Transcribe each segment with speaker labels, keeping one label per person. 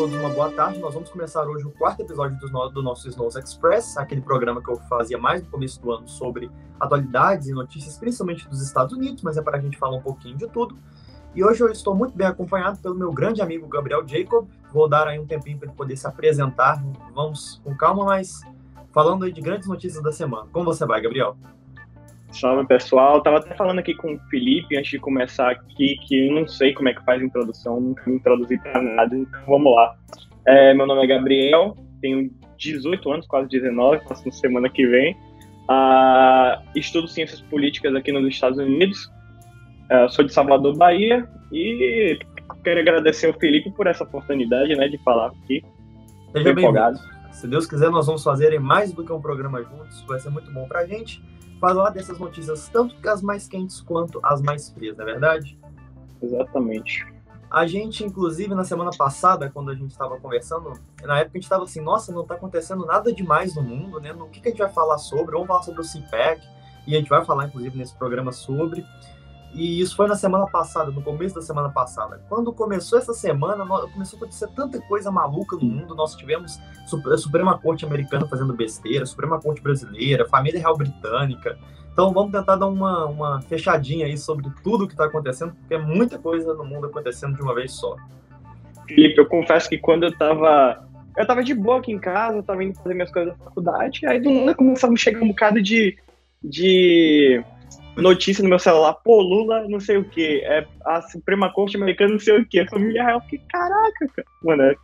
Speaker 1: todos uma boa tarde. Nós vamos começar hoje o quarto episódio do, nosso Snows Express, aquele programa que eu fazia mais no começo do ano sobre atualidades e notícias, principalmente dos Estados Unidos, mas é para a gente falar um pouquinho de tudo. E hoje eu estou muito bem acompanhado pelo meu grande amigo Gabriel Jacob. Vou dar aí um tempinho para ele poder se apresentar. Vamos com calma, mas falando aí de grandes notícias da semana. Como você vai, Gabriel?
Speaker 2: Salve pessoal, tava até falando aqui com o Felipe antes de começar aqui que eu não sei como é que faz a introdução, nunca me introduzi para nada, então vamos lá. É, meu nome é Gabriel, tenho 18 anos, quase 19, faço semana que vem. Uh, estudo ciências políticas aqui nos Estados Unidos, uh, sou de Salvador, Bahia, e quero agradecer ao Felipe por essa oportunidade né, de falar aqui.
Speaker 1: Seja bem-vindo. Se Deus quiser, nós vamos fazer mais do que um programa juntos, vai ser muito bom pra gente falar dessas notícias, tanto as mais quentes quanto as mais frias, não é verdade?
Speaker 2: Exatamente.
Speaker 1: A gente, inclusive, na semana passada, quando a gente estava conversando, na época a gente estava assim, nossa, não está acontecendo nada demais no mundo, né? No que, que a gente vai falar sobre? Vamos falar sobre o CPAC, e a gente vai falar, inclusive, nesse programa sobre. E isso foi na semana passada, no começo da semana passada. Quando começou essa semana, começou a acontecer tanta coisa maluca no mundo. Nós tivemos a Suprema Corte americana fazendo besteira, Suprema Corte brasileira, família real britânica. Então vamos tentar dar uma, uma fechadinha aí sobre tudo o que está acontecendo, porque é muita coisa no mundo acontecendo de uma vez só.
Speaker 2: Felipe, eu confesso que quando eu tava. Eu tava de boa aqui em casa, eu tava indo fazer minhas coisas da faculdade, aí do nada a chegar um bocado de. de notícia no meu celular, pô, Lula não sei o que, é a Suprema Corte Americana não sei o que, a família real, que caraca, cara. mano, é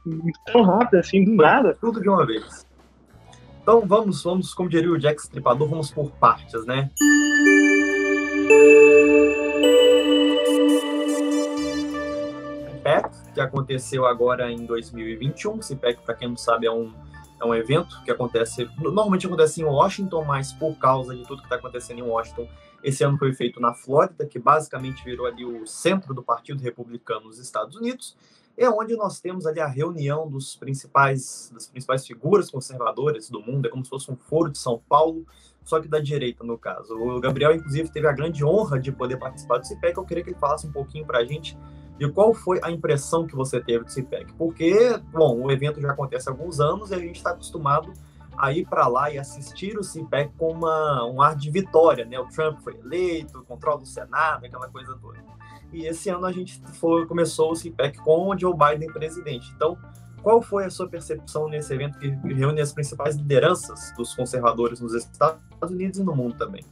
Speaker 2: tão rápido assim, do nada.
Speaker 1: Tudo de uma vez. Então vamos, vamos, como diria o Jack Stripador, vamos por partes, né? CPEC, que aconteceu agora em 2021. CPEC, para quem não sabe, é um, é um evento que acontece, normalmente acontece em Washington, mas por causa de tudo que está acontecendo em Washington, esse ano foi feito na Flórida, que basicamente virou ali o centro do Partido Republicano nos Estados Unidos, é onde nós temos ali a reunião dos principais, das principais figuras conservadoras do mundo, é como se fosse um foro de São Paulo, só que da direita, no caso. O Gabriel, inclusive, teve a grande honra de poder participar do CIPEC, eu queria que ele falasse um pouquinho para a gente de qual foi a impressão que você teve do CIPEC, porque, bom, o evento já acontece há alguns anos e a gente está acostumado a ir para lá e assistir o CIPEC com uma, um ar de vitória, né? O Trump foi eleito, controla o Senado, aquela coisa toda. E esse ano a gente foi, começou o CIPEC com o Joe Biden presidente. Então, qual foi a sua percepção nesse evento que reúne as principais lideranças dos conservadores nos Estados Unidos e no mundo também?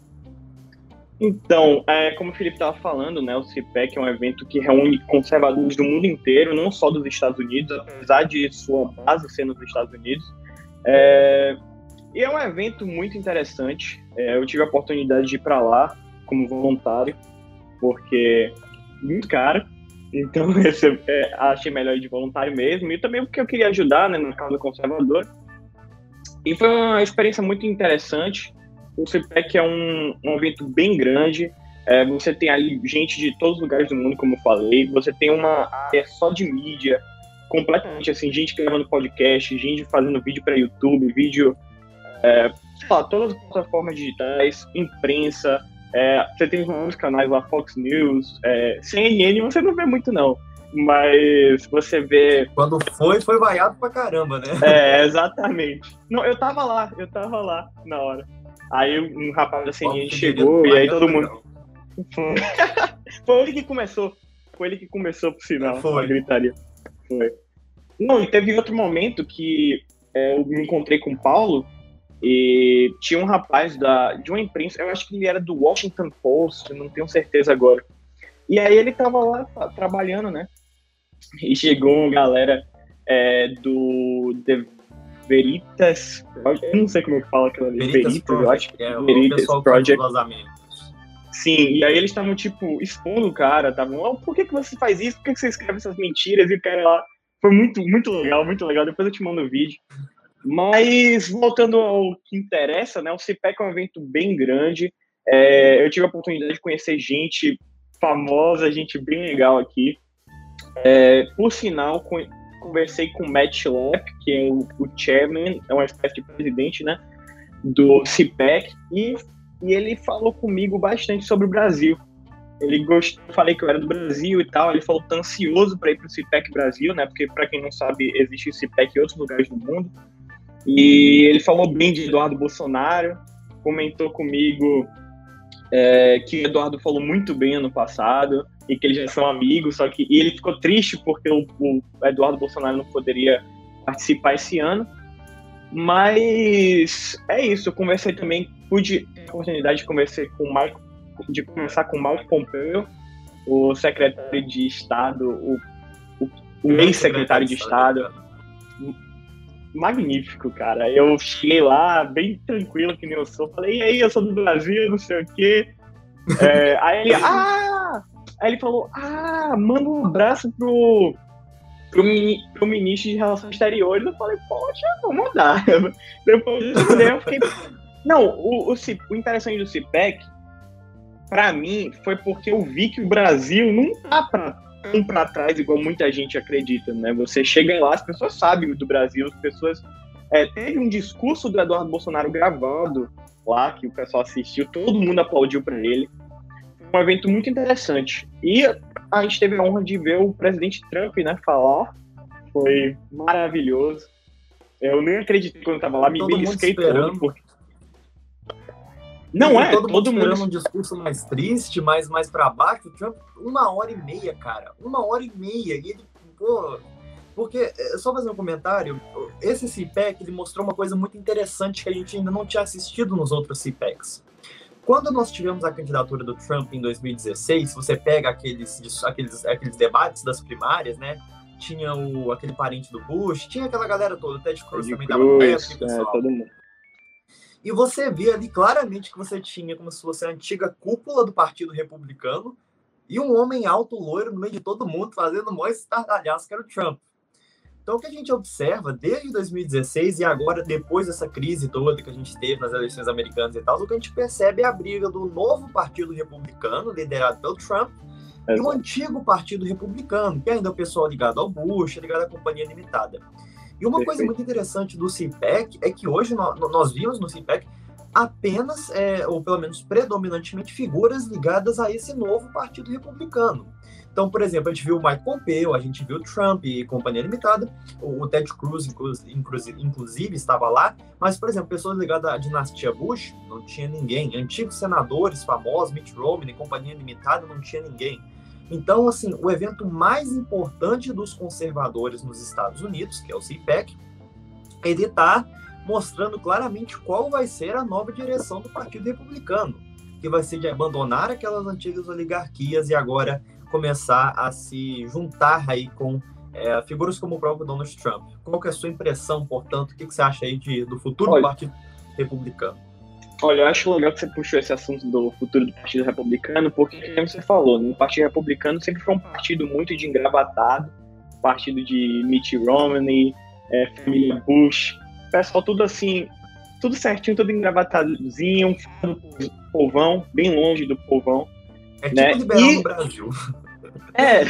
Speaker 2: Então, é, como o Felipe estava falando, né, o CIPEC é um evento que reúne conservadores do mundo inteiro, não só dos Estados Unidos, apesar de sua base ser nos Estados Unidos. É, e é um evento muito interessante. É, eu tive a oportunidade de ir para lá como voluntário, porque muito caro. Então, esse, é, achei melhor ir de voluntário mesmo. E também porque eu queria ajudar né, na causa conservadora. E foi uma experiência muito interessante. O CPEC é um, um evento bem grande. É, você tem ali gente de todos os lugares do mundo, como eu falei. Você tem uma área só de mídia completamente assim, gente gravando podcast, gente fazendo vídeo para YouTube, vídeo, é, lá, todas as plataformas digitais, imprensa, é, você tem alguns canais lá, Fox News, é, CNN você não vê muito não, mas você vê...
Speaker 1: Quando foi, foi vaiado pra caramba, né?
Speaker 2: É, exatamente. Não, eu tava lá, eu tava lá na hora. Aí um rapaz da CNN chegou e aí todo mundo... foi ele que começou, foi ele que começou, por sinal, foi. a gritaria. Foi. Não, e teve outro momento que é, eu me encontrei com o Paulo e tinha um rapaz da, de uma imprensa, eu acho que ele era do Washington Post, não tenho certeza agora. E aí ele tava lá trabalhando, né? E chegou uma galera é, do The Veritas, eu não sei como é que fala aquilo ali.
Speaker 1: Veritas, Veritas Project, eu acho.
Speaker 2: É, Veritas Project. Sim, e aí eles estavam, tipo, expondo o cara, estavam, oh, por que, que você faz isso? Por que, que você escreve essas mentiras? E o cara lá foi muito, muito legal, muito legal. Depois eu te mando o vídeo. Mas voltando ao que interessa, né? O CPEC é um evento bem grande. É, eu tive a oportunidade de conhecer gente famosa, gente bem legal aqui. É, por sinal, conversei com o Matt Schlapp, que é o, o chairman, é uma espécie de presidente, né? Do CPEC, e, e ele falou comigo bastante sobre o Brasil. Ele gostou, falei que eu era do Brasil e tal. Ele falou que tá ansioso para ir pro CPEC Brasil, né? Porque, para quem não sabe, existe o CPEC em outros lugares do mundo. E ele falou bem de Eduardo Bolsonaro, comentou comigo é, que Eduardo falou muito bem ano passado e que eles já são amigos, só que e ele ficou triste porque o, o Eduardo Bolsonaro não poderia participar esse ano. Mas é isso, eu conversei também, pude ter a oportunidade de conversar com o Marco, de conversar com o Marco Pompeu, o secretário de Estado, o, o, o ex-secretário de Estado. Magnífico, cara. Eu cheguei lá, bem tranquilo, que nem eu sou. Falei, e aí, eu sou do Brasil, não sei o quê. É, aí ele, ah! Aí ele falou, ah, manda um abraço pro, pro, pro ministro de Relações Exteriores. Eu falei, poxa, vou mandar. Depois eu fiquei. Não, o, o, o interessante do CIPEC, para mim, foi porque eu vi que o Brasil não tá pra, tão para trás igual muita gente acredita, né? Você chega lá, as pessoas sabem do Brasil, as pessoas. É, teve um discurso do Eduardo Bolsonaro gravado lá, que o pessoal assistiu, todo mundo aplaudiu para ele. Foi um evento muito interessante. E a gente teve a honra de ver o presidente Trump né, falar. Foi maravilhoso. Eu nem acreditei quando eu tava lá, me
Speaker 1: todo
Speaker 2: belisquei todo. Porque... Não é,
Speaker 1: todo, todo mundo esperando um discurso mais triste, mais, mais para baixo. O Trump, uma hora e meia, cara. Uma hora e meia. E ele, pô. Porque, é, só fazer um comentário, esse CPEC ele mostrou uma coisa muito interessante que a gente ainda não tinha assistido nos outros CPECs. Quando nós tivemos a candidatura do Trump em 2016, você pega aqueles, aqueles, aqueles debates das primárias, né? Tinha o, aquele parente do Bush, tinha aquela galera toda, o Ted Cruz também estava meio,
Speaker 2: é, todo mundo.
Speaker 1: E você via ali claramente que você tinha como se fosse a antiga cúpula do Partido Republicano e um homem alto, loiro, no meio de todo mundo, fazendo mó estardalhaço, que era o Trump. Então, o que a gente observa desde 2016 e agora, depois dessa crise toda que a gente teve nas eleições americanas e tal, o que a gente percebe é a briga do novo Partido Republicano, liderado pelo Trump, e o antigo Partido Republicano, que ainda é o pessoal ligado ao Bush, ligado à Companhia Limitada. E uma Perfeito. coisa muito interessante do CPEC é que hoje nós, nós vimos no CPEC apenas, é, ou pelo menos predominantemente, figuras ligadas a esse novo Partido Republicano. Então, por exemplo, a gente viu o Mike Pompeo, a gente viu o Trump e Companhia Limitada, o Ted Cruz, inclusive, inclusive, estava lá, mas, por exemplo, pessoas ligadas à dinastia Bush, não tinha ninguém. Antigos senadores famosos, Mitt Romney, Companhia Limitada, não tinha ninguém. Então, assim, o evento mais importante dos conservadores nos Estados Unidos, que é o CPEC, ele está mostrando claramente qual vai ser a nova direção do Partido Republicano, que vai ser de abandonar aquelas antigas oligarquias e agora começar a se juntar aí com é, figuras como o próprio Donald Trump. Qual que é a sua impressão, portanto, o que, que você acha aí de, do futuro Olha, do Partido Republicano?
Speaker 2: Olha, eu acho legal que você puxou esse assunto do futuro do Partido Republicano, porque, como você falou, no Partido Republicano sempre foi um partido muito de engravatado, partido de Mitt Romney, é, família Bush, pessoal tudo assim, tudo certinho, tudo engravatadozinho, do povão, bem longe do povão.
Speaker 1: É tipo né? liberal e... no Brasil.
Speaker 2: É.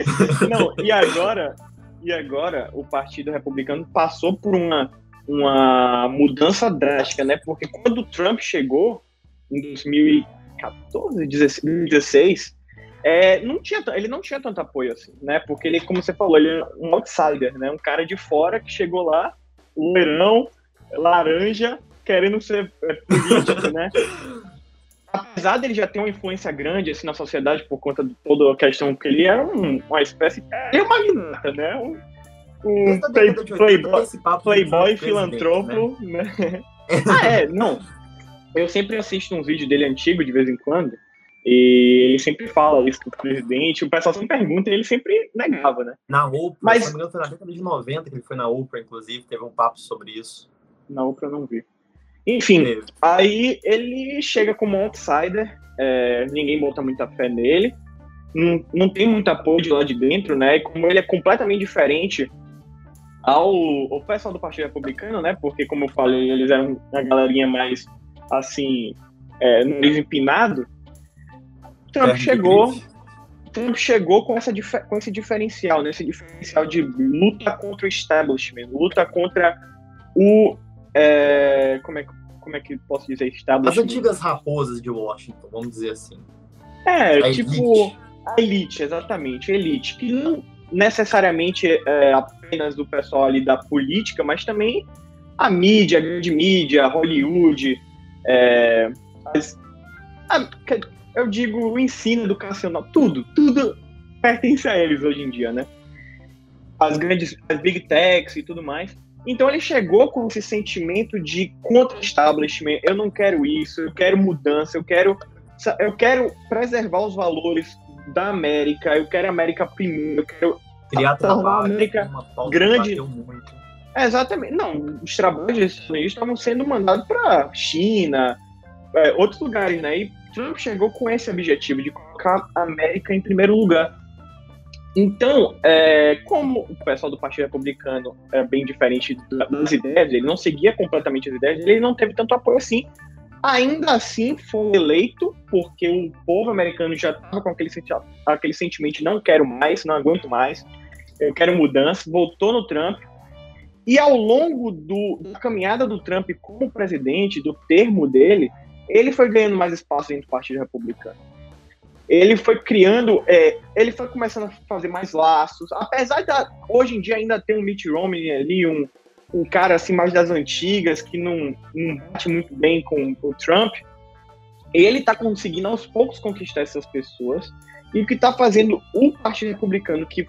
Speaker 2: Não, e agora, e agora o Partido Republicano passou por uma, uma mudança drástica, né? Porque quando o Trump chegou em 2014, 2016, é, não tinha, ele não tinha tanto apoio assim, né? Porque ele, como você falou, ele é um outsider, né? Um cara de fora que chegou lá, loirão, laranja, querendo ser é, político, né? apesar dele já ter uma influência grande assim, na sociedade por conta de toda a questão que ele era um, uma espécie. Ele é magnata, né? Um, um play, playboy, playboy filantropo, né? né? ah, é, não. Eu sempre assisto um vídeo dele antigo de vez em quando. E ele sempre fala isso pro presidente, o pessoal sempre pergunta e ele sempre negava, né?
Speaker 1: Na Oprah, Mas... se não foi na década de 90 que ele foi na Oprah, inclusive, teve um papo sobre isso.
Speaker 2: Na Oprah eu não vi. Enfim, aí ele chega como outsider, é, ninguém bota muita fé nele, não, não tem muito apoio de lá de dentro, né? E como ele é completamente diferente ao, ao pessoal do Partido Republicano, né? Porque, como eu falei, eles eram uma galerinha mais, assim, é, nariz empinado. Trump é, chegou... Trump chegou com, essa, com esse diferencial, né? Esse diferencial de luta contra o establishment, luta contra o é, como, é, como é que posso dizer?
Speaker 1: As antigas raposas de Washington, vamos dizer assim.
Speaker 2: É, a tipo, elite. a elite, exatamente, elite, que não necessariamente é apenas do pessoal ali da política, mas também a mídia, a grande mídia, Hollywood, é, as, a, eu digo o ensino educacional, tudo, tudo pertence a eles hoje em dia, né? As grandes, as big techs e tudo mais. Então ele chegou com esse sentimento de contra-establishment, eu não quero isso, eu quero mudança, eu quero, eu quero preservar os valores da América, eu quero a América primeiro, eu quero
Speaker 1: criar
Speaker 2: a América grande. É, exatamente. Não, os trabalhos estavam sendo mandados para China, é, outros lugares, né? E Trump chegou com esse objetivo de colocar a América em primeiro lugar. Então, é, como o pessoal do Partido Republicano é bem diferente das ideias, ele não seguia completamente as ideias, ele não teve tanto apoio assim. Ainda assim, foi eleito porque o povo americano já estava com aquele, aquele sentimento de não quero mais, não aguento mais, eu quero mudança, voltou no Trump. E ao longo do, da caminhada do Trump como presidente, do termo dele, ele foi ganhando mais espaço dentro do Partido Republicano. Ele foi criando, é, ele foi começando a fazer mais laços. Apesar de hoje em dia ainda ter um Mitt Romney ali, um, um cara assim mais das antigas, que não, não bate muito bem com, com o Trump, ele está conseguindo aos poucos conquistar essas pessoas. E o que está fazendo o Partido Republicano, que,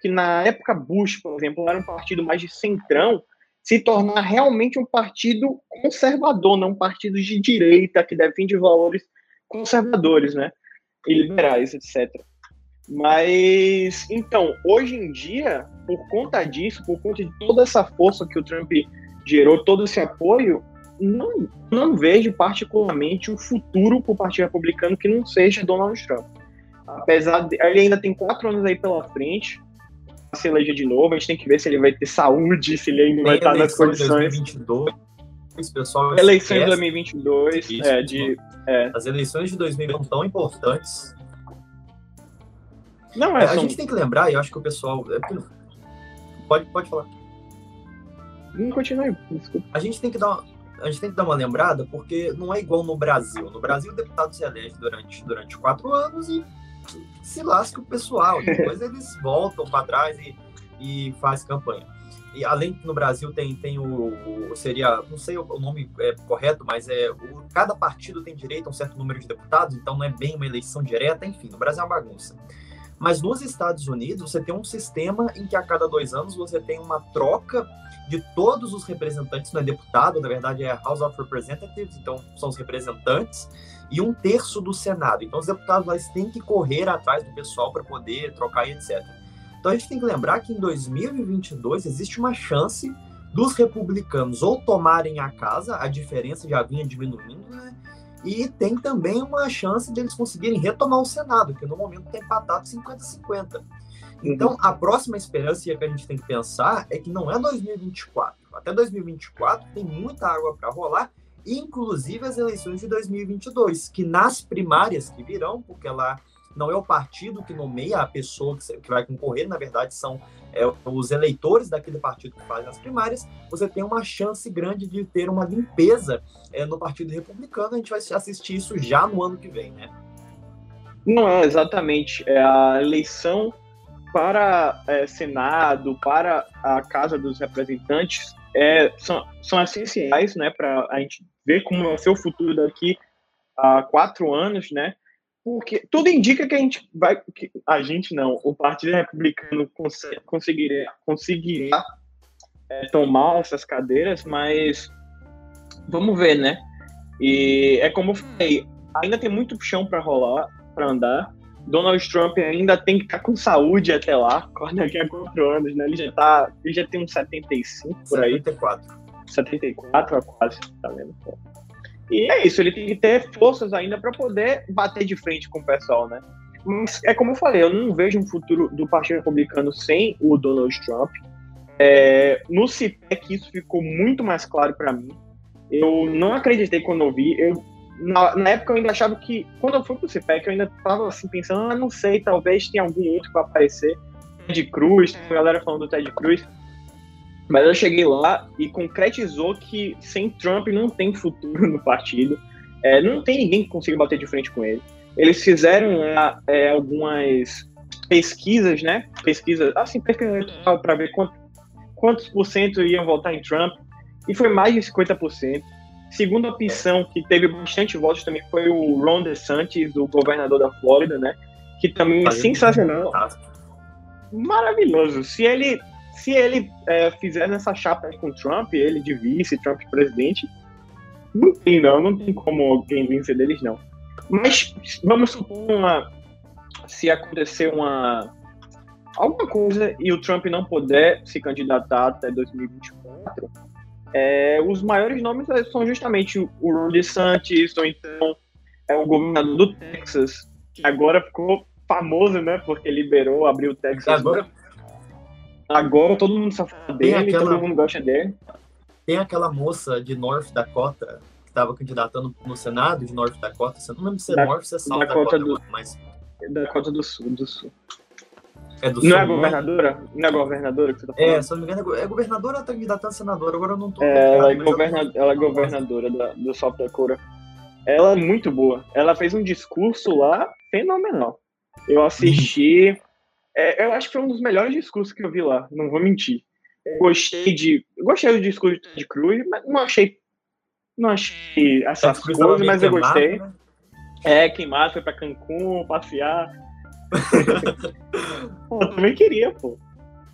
Speaker 2: que na época Bush, por exemplo, era um partido mais de centrão, se tornar realmente um partido conservador, não um partido de direita que defende valores conservadores, né? E liberais, etc. Mas, então, hoje em dia, por conta disso, por conta de toda essa força que o Trump gerou, todo esse apoio, não, não vejo particularmente um futuro para o Partido Republicano que não seja Donald Trump. Apesar de ele ainda tem quatro anos aí pela frente, se eleger de novo, a gente tem que ver se ele vai ter saúde, se ele ainda vai estar nas condições.
Speaker 1: 2022, pessoal
Speaker 2: eleições de 2022, é, de, é.
Speaker 1: As eleições de 2022 são tão importantes.
Speaker 2: Não, é,
Speaker 1: é a gente tem que lembrar, e eu acho que o pessoal. É, pode, pode falar.
Speaker 2: Não continue, desculpa.
Speaker 1: A gente tem que dar uma, a gente tem que dar uma lembrada, porque não é igual no Brasil. No Brasil, o deputado se elege durante, durante quatro anos e se lasca o pessoal. Depois eles voltam para trás e, e faz campanha. E além que no Brasil tem, tem o, o seria, não sei o nome é correto, mas é o, cada partido tem direito a um certo número de deputados, então não é bem uma eleição direta, enfim, no Brasil é uma bagunça. Mas nos Estados Unidos você tem um sistema em que a cada dois anos você tem uma troca de todos os representantes, não é deputado, na verdade é House of Representatives, então são os representantes, e um terço do Senado. Então, os deputados lá têm que correr atrás do pessoal para poder trocar e etc. Então, a gente tem que lembrar que em 2022 existe uma chance dos republicanos ou tomarem a casa, a diferença já vinha diminuindo, né? E tem também uma chance de eles conseguirem retomar o Senado, que no momento está empatado 50-50. Então, a próxima esperança que a gente tem que pensar é que não é 2024. Até 2024 tem muita água para rolar inclusive as eleições de 2022, que nas primárias que virão, porque lá não é o partido que nomeia a pessoa que vai concorrer, na verdade são é, os eleitores daquele partido que fazem as primárias, você tem uma chance grande de ter uma limpeza é, no Partido Republicano. A gente vai assistir isso já no ano que vem, né?
Speaker 2: Não é exatamente. É a eleição para é, Senado, para a Casa dos Representantes, é, são, são essenciais né, para a gente ver como ser o futuro daqui a quatro anos, né? Porque tudo indica que a gente vai. Que a gente não, o Partido Republicano conseguirá, conseguirá é, tomar essas cadeiras, mas vamos ver, né? E é como eu falei, ainda tem muito chão para rolar, para andar. Donald Trump ainda tem que estar tá com saúde até lá, daqui a quatro anos, né? Ele já tá, ele já tem uns 75 por aí.
Speaker 1: 74.
Speaker 2: 74 quase, tá vendo? E é isso, ele tem que ter forças ainda para poder bater de frente com o pessoal, né? Mas é como eu falei, eu não vejo um futuro do Partido Republicano sem o Donald Trump. É, no CIPEC isso ficou muito mais claro para mim. Eu não acreditei quando eu vi. Eu na, na, época eu ainda achava que, quando eu fui pro CPEC, eu ainda tava assim pensando, ah, não sei, talvez tenha algum outro que vai aparecer. Ted Cruz, a galera falando do Ted Cruz. Mas eu cheguei lá e concretizou que sem Trump não tem futuro no partido. É, não tem ninguém que consiga bater de frente com ele. eles fizeram é, algumas pesquisas, né? Pesquisas, assim, pesquisa para ver quanto, quantos por cento iam votar em Trump, e foi mais de 50%. Segunda opção que teve bastante votos também foi o Ron DeSantis, o governador da Flórida, né? Que também é sensacional. Maravilhoso. Se ele se ele é, fizer essa chapa com Trump, ele de vice, Trump presidente, não tem não, não tem como alguém vencer deles não. Mas vamos supor uma, se acontecer uma alguma coisa e o Trump não puder se candidatar até 2024, é, os maiores nomes são justamente o Ron DeSantis, ou então é o governador do Texas, que agora ficou famoso, né, porque liberou, abriu o Texas.
Speaker 1: Agora,
Speaker 2: agora todo mundo sabe dele, aquela, todo mundo gosta dele.
Speaker 1: Tem aquela moça de North Dakota que estava candidatando no Senado de North Dakota, você não lembro se é da, North ou se é South Dakota, Dakota
Speaker 2: do, mas... Dakota do Sul, do Sul. É do não é Sul, é governadora? Não é governadora que você tá falando?
Speaker 1: É, se não me engano, é governadora ou tá candidatando senadora? Agora eu não tô.
Speaker 2: É, ela, é governa... ela é governadora da, do South Dakota. Ela é muito boa. Ela fez um discurso lá fenomenal. Eu assisti. É, eu acho que foi um dos melhores discursos que eu vi lá, não vou mentir. Eu gostei de. Eu gostei do discurso de Ted Cruz, mas não achei. Não achei essas coisas, mas eu gostei. Né? É, queimado, foi pra Cancún, passear. pô, eu também queria, pô.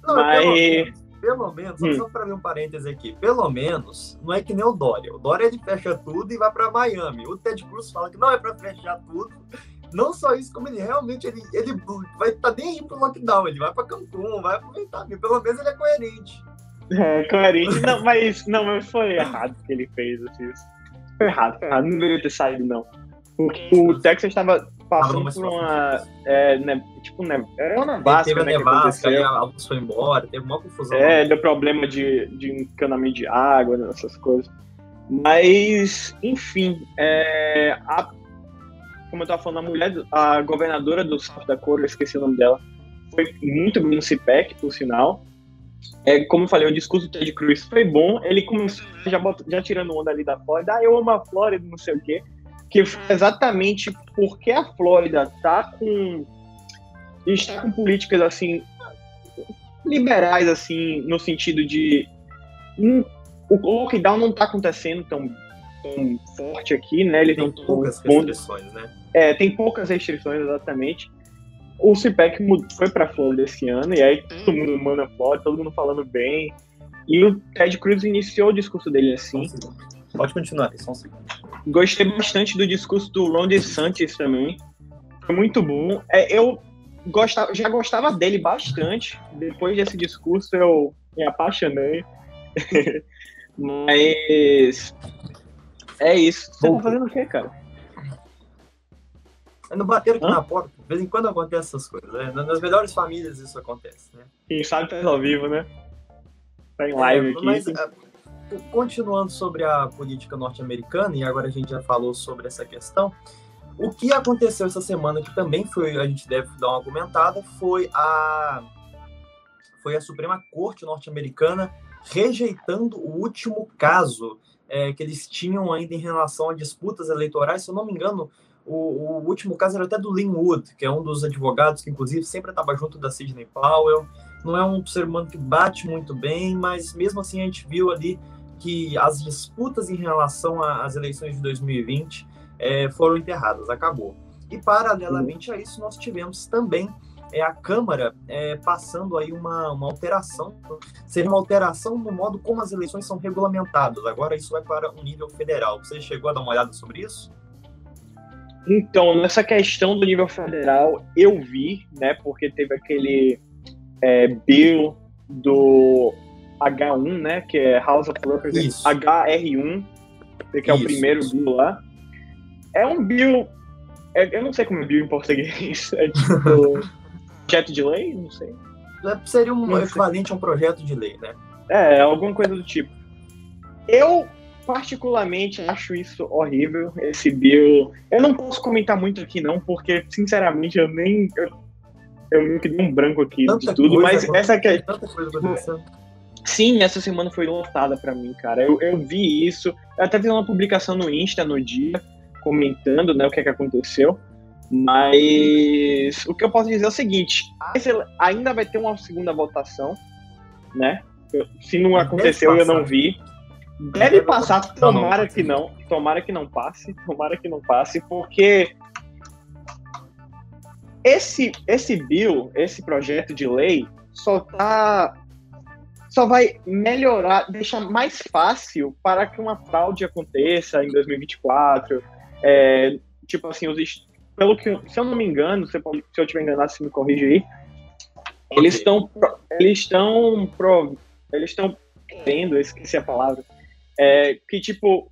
Speaker 1: Não, Mas... Pelo menos, pelo menos hum. só para ver um parêntese aqui, pelo menos não é que nem o Dória. O Dória ele fecha tudo e vai para Miami. O Ted Cruz fala que não é para fechar tudo. Não só isso, como ele realmente ele, ele vai estar tá nem aí pro lockdown, ele vai para Cancún, vai aproveitar. Pelo menos ele é coerente.
Speaker 2: É, coerente. Não, mas, não, mas foi errado o que ele fez. Assim. Foi errado, foi errado. Não deveria ter saído, não. Porque o Texas estava passando por uma. É, né, tipo, né, era uma nevasca.
Speaker 1: Teve né, nevasca, aí a luz foi embora, teve uma confusão.
Speaker 2: É, deu problema de, de encanamento de água, né, essas coisas. Mas, enfim, é, a, como eu estava falando, a mulher, a governadora do South Dakota, eu esqueci o nome dela, foi muito bem no CPEC, por sinal. É, como eu falei, o discurso do Ted Cruz foi bom. Ele começou já, já tirando onda ali da Flórida. Ah, eu amo a Flórida, não sei o quê que foi exatamente porque a Flórida está com está com políticas assim liberais assim no sentido de hum, o lockdown não está acontecendo tão, tão, forte aqui, né? Ele
Speaker 1: tem poucas restrições, né?
Speaker 2: É, tem poucas restrições exatamente. O CPEC foi para Flórida esse ano e aí todo mundo manda Flórida, todo mundo falando bem. E o Ted Cruz iniciou o discurso dele assim.
Speaker 1: Pode continuar, só um segundo.
Speaker 2: Gostei bastante do discurso do Ron DeSantis também. Foi muito bom. É, eu gostava, já gostava dele bastante. Depois desse discurso eu me apaixonei. Mas é isso. Você tá fazendo o quê, cara?
Speaker 1: Não bateram aqui Hã? na porta. De vez em quando acontece essas coisas. Né? Nas melhores famílias isso acontece, né?
Speaker 2: Quem sabe tá ao vivo, né? Tá em live é, aqui.
Speaker 1: Mas, continuando sobre a política norte-americana, e agora a gente já falou sobre essa questão, o que aconteceu essa semana, que também foi, a gente deve dar uma argumentada, foi a, foi a Suprema Corte norte-americana rejeitando o último caso é, que eles tinham ainda em relação a disputas eleitorais. Se eu não me engano, o, o, último caso era até do Lin Wood, que é um dos advogados que, inclusive, sempre estava junto da Sidney Powell. Não é um ser humano que bate muito bem, mas mesmo assim a gente viu ali que as disputas em relação às eleições de 2020 é, foram enterradas, acabou. E paralelamente a isso, nós tivemos também é, a Câmara é, passando aí uma, uma alteração, seria uma alteração no modo como as eleições são regulamentadas. Agora isso vai para um nível federal. Você chegou a dar uma olhada sobre isso?
Speaker 2: Então, nessa questão do nível federal, eu vi, né, porque teve aquele é, bill do H1, né? Que é House of Representatives, HR1, que é Isso. o primeiro bill lá. É um bill. É, eu não sei como é bill em português. É tipo. projeto de lei? Não sei.
Speaker 1: Seria um equivalente a um projeto de lei, né?
Speaker 2: É, alguma coisa do tipo. Eu, particularmente, acho isso horrível, esse bill. Eu não posso comentar muito aqui, não, porque, sinceramente, eu nem. Eu, eu meio que dei um branco aqui Tanta de tudo, mas essa que é. Tanta coisa acontecendo Sim, essa semana foi lotada para mim, cara. Eu, eu vi isso. Eu até fiz uma publicação no Insta no dia, comentando né, o que, é que aconteceu. Mas o que eu posso dizer é o seguinte: ainda vai ter uma segunda votação, né? Se não aconteceu, eu não vi. Deve passar, tomara que não, tomara que não passe, tomara que não passe, porque esse esse bill, esse projeto de lei só tá só vai melhorar, deixar mais fácil para que uma fraude aconteça em 2024. É, tipo assim, os, pelo que, se eu não me engano, se, se eu tiver enganado, se me corrige aí, eles estão eles estão eles estão querendo, esqueci a palavra, é, que tipo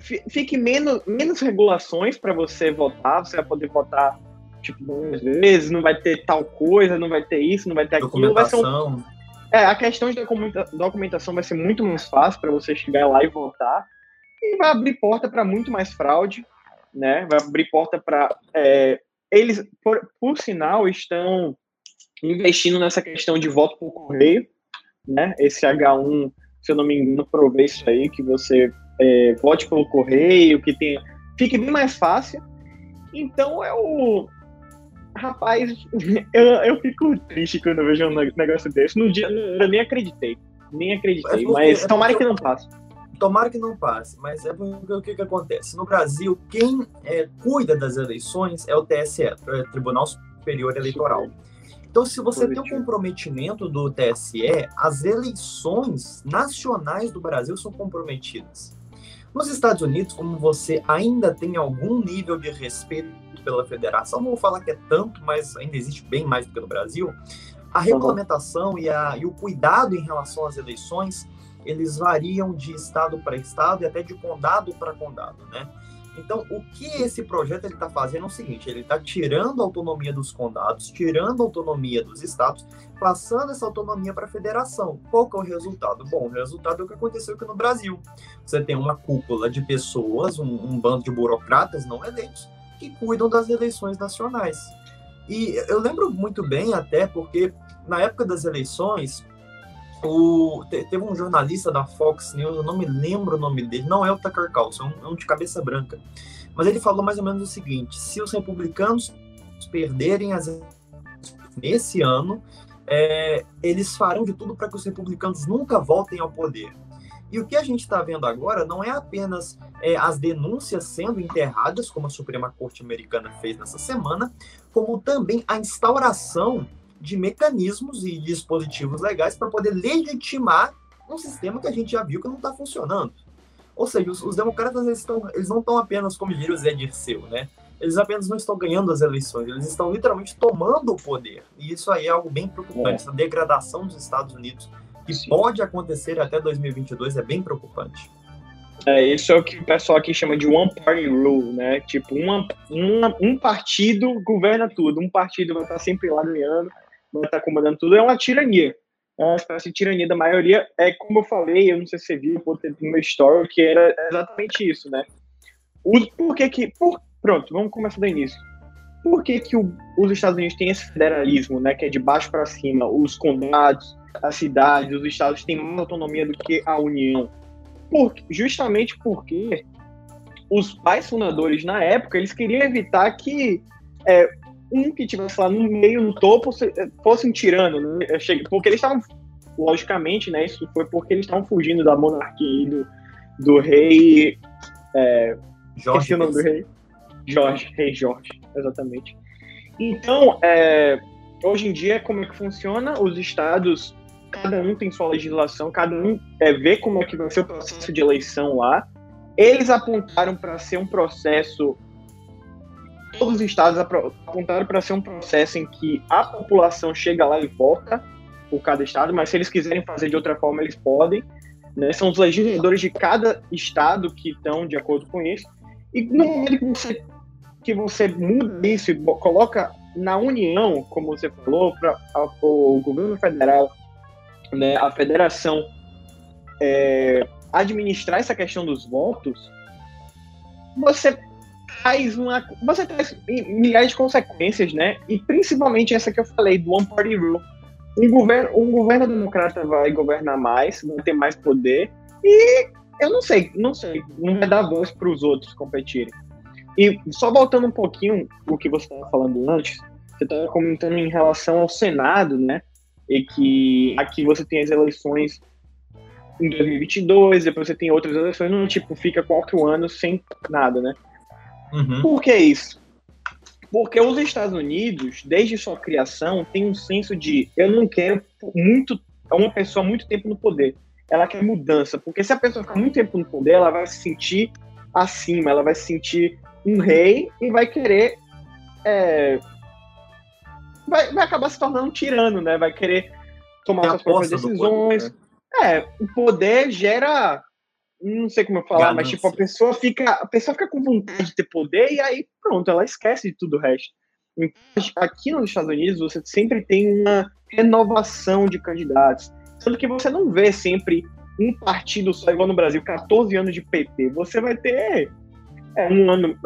Speaker 2: fique menos, menos regulações para você votar, você vai poder votar tipo duas vezes, não vai ter tal coisa, não vai ter isso, não vai ter aquilo, vai ser um, é, a questão de documentação vai ser muito mais fácil para você chegar lá e votar e vai abrir porta para muito mais fraude, né? Vai abrir porta para é, eles, por, por sinal, estão investindo nessa questão de voto por correio, né? Esse H1, se eu não me engano, provei isso aí, que você é, vote pelo correio, que tem, fique bem mais fácil. Então é o Rapaz, eu, eu fico triste quando eu vejo um negócio desse. No dia, eu nem acreditei. Nem acreditei, é mas é tomara que não passe.
Speaker 1: Tomara que não passe, mas é porque o que, que acontece? No Brasil, quem é, cuida das eleições é o TSE, é o Tribunal Superior Eleitoral. Então, se você tem um comprometimento do TSE, as eleições nacionais do Brasil são comprometidas. Nos Estados Unidos, como você ainda tem algum nível de respeito pela federação, não vou falar que é tanto, mas ainda existe bem mais do que no Brasil, a regulamentação e, a, e o cuidado em relação às eleições, eles variam de estado para estado e até de condado para condado, né? Então, o que esse projeto está fazendo é o seguinte: ele está tirando a autonomia dos condados, tirando a autonomia dos estados, passando essa autonomia para a federação. Qual que é o resultado? Bom, o resultado é o que aconteceu aqui no Brasil. Você tem uma cúpula de pessoas, um, um bando de burocratas não eleitos, que cuidam das eleições nacionais. E eu lembro muito bem, até porque na época das eleições, o, teve um jornalista da Fox News, eu não me lembro o nome dele, não é o Tucker Carlson, é um de cabeça branca. Mas ele falou mais ou menos o seguinte: se os republicanos perderem as nesse ano, é, eles farão de tudo para que os republicanos nunca voltem ao poder. E o que a gente está vendo agora não é apenas é, as denúncias sendo enterradas, como a Suprema Corte Americana fez nessa semana, como também a instauração de mecanismos e dispositivos legais para poder legitimar um sistema que a gente já viu que não está funcionando. Ou seja, os, os democratas eles, estão, eles não estão apenas, como diria o Zé Dirceu, né? Eles apenas não estão ganhando as eleições, eles estão literalmente tomando o poder. E isso aí é algo bem preocupante, é. essa degradação dos Estados Unidos, que Sim. pode acontecer até 2022, é bem preocupante.
Speaker 2: É, isso é o que o pessoal aqui chama de one party rule, né? Tipo, uma, uma, um partido governa tudo, um partido vai estar sempre lá ganhando, vai estar comandando tudo, é uma tirania. É uma espécie de tirania da maioria. É como eu falei, eu não sei se você viu, no meu story, que era exatamente isso, né? O, por que que... Por, pronto, vamos começar do início. Por que que o, os Estados Unidos têm esse federalismo, né? Que é de baixo para cima, os condados, as cidades, os estados têm mais autonomia do que a União. Por, justamente porque os pais fundadores, na época, eles queriam evitar que é, um que estivesse lá no meio, no topo, fosse um tirano. Né? Porque eles estavam, logicamente, né, isso foi porque eles estavam fugindo da monarquia e do, do rei. É,
Speaker 1: Jorge.
Speaker 2: o nome do rei? Jorge, rei Jorge, exatamente. Então, é, hoje em dia, como é que funciona? Os estados, cada um tem sua legislação, cada um é, vê como é que vai ser o processo de eleição lá. Eles apontaram para ser um processo todos os estados apontaram para ser um processo em que a população chega lá e vota por cada estado, mas se eles quiserem fazer de outra forma, eles podem. Né? São os legisladores de cada estado que estão de acordo com isso. E no momento que você, que você muda isso e coloca na União, como você falou, para o governo federal, né, a federação é, administrar essa questão dos votos, você traz uma. Você traz milhares de consequências, né? E principalmente essa que eu falei, do One Party Rule. Um governo, um governo democrata vai governar mais, vai ter mais poder, e eu não sei, não sei, não vai dar voz para os outros competirem. E só voltando um pouquinho o que você estava falando antes, você estava comentando em relação ao Senado, né? E que aqui você tem as eleições em 2022, depois você tem outras eleições, não tipo fica quatro anos sem nada, né? Uhum. Por que isso? Porque os Estados Unidos, desde sua criação, tem um senso de eu não quero muito uma pessoa muito tempo no poder. Ela quer mudança, porque se a pessoa ficar muito tempo no poder, ela vai se sentir acima, ela vai se sentir um rei e vai querer é, vai, vai acabar se tornando um tirano, né? Vai querer tomar suas próprias decisões. Poder, né? É, o poder gera não sei como eu falar, Ganância. mas tipo, a pessoa fica, a pessoa fica com vontade de ter poder e aí pronto, ela esquece de tudo o resto. Então, aqui nos Estados Unidos você sempre tem uma renovação de candidatos, sendo que você não vê sempre um partido só igual no Brasil, 14 anos de PP. Você vai ter é, um ano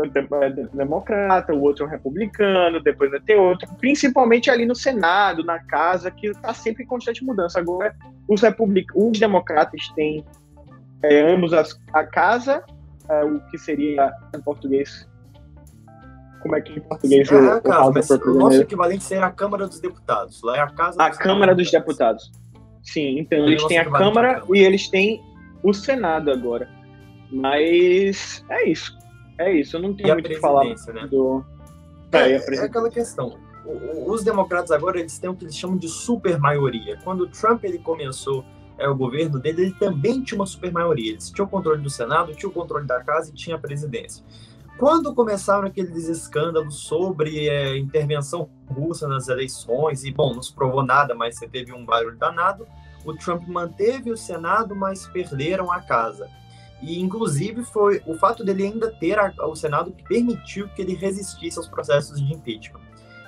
Speaker 2: democrata, o outro republicano, depois vai ter outro, principalmente ali no Senado, na casa, que está sempre em constante mudança. Agora, os, republic... os democratas têm é, ambos as, a casa, é, o que seria em português. Como é que em português
Speaker 1: é, o, casa, o, nosso equivalente seria a Câmara dos Deputados. Lá é a casa
Speaker 2: A Câmara dos Deputados. Sim, então eles têm a Câmara, Câmara e eles têm o Senado agora. Mas é isso. É isso. Eu não tenho muito o que falar né? do.
Speaker 1: É, é, aquela questão. Os democratas agora eles têm o que eles chamam de super maioria. Quando o Trump ele começou é, o governo dele, ele também tinha uma super maioria. Eles tinham o controle do Senado, tinham o controle da casa e tinha a presidência. Quando começaram aqueles escândalos sobre é, intervenção russa nas eleições, e bom, não se provou nada, mas você teve um barulho danado, o Trump manteve o Senado, mas perderam a casa. E, inclusive, foi o fato dele ainda ter a, o Senado que permitiu que ele resistisse aos processos de impeachment.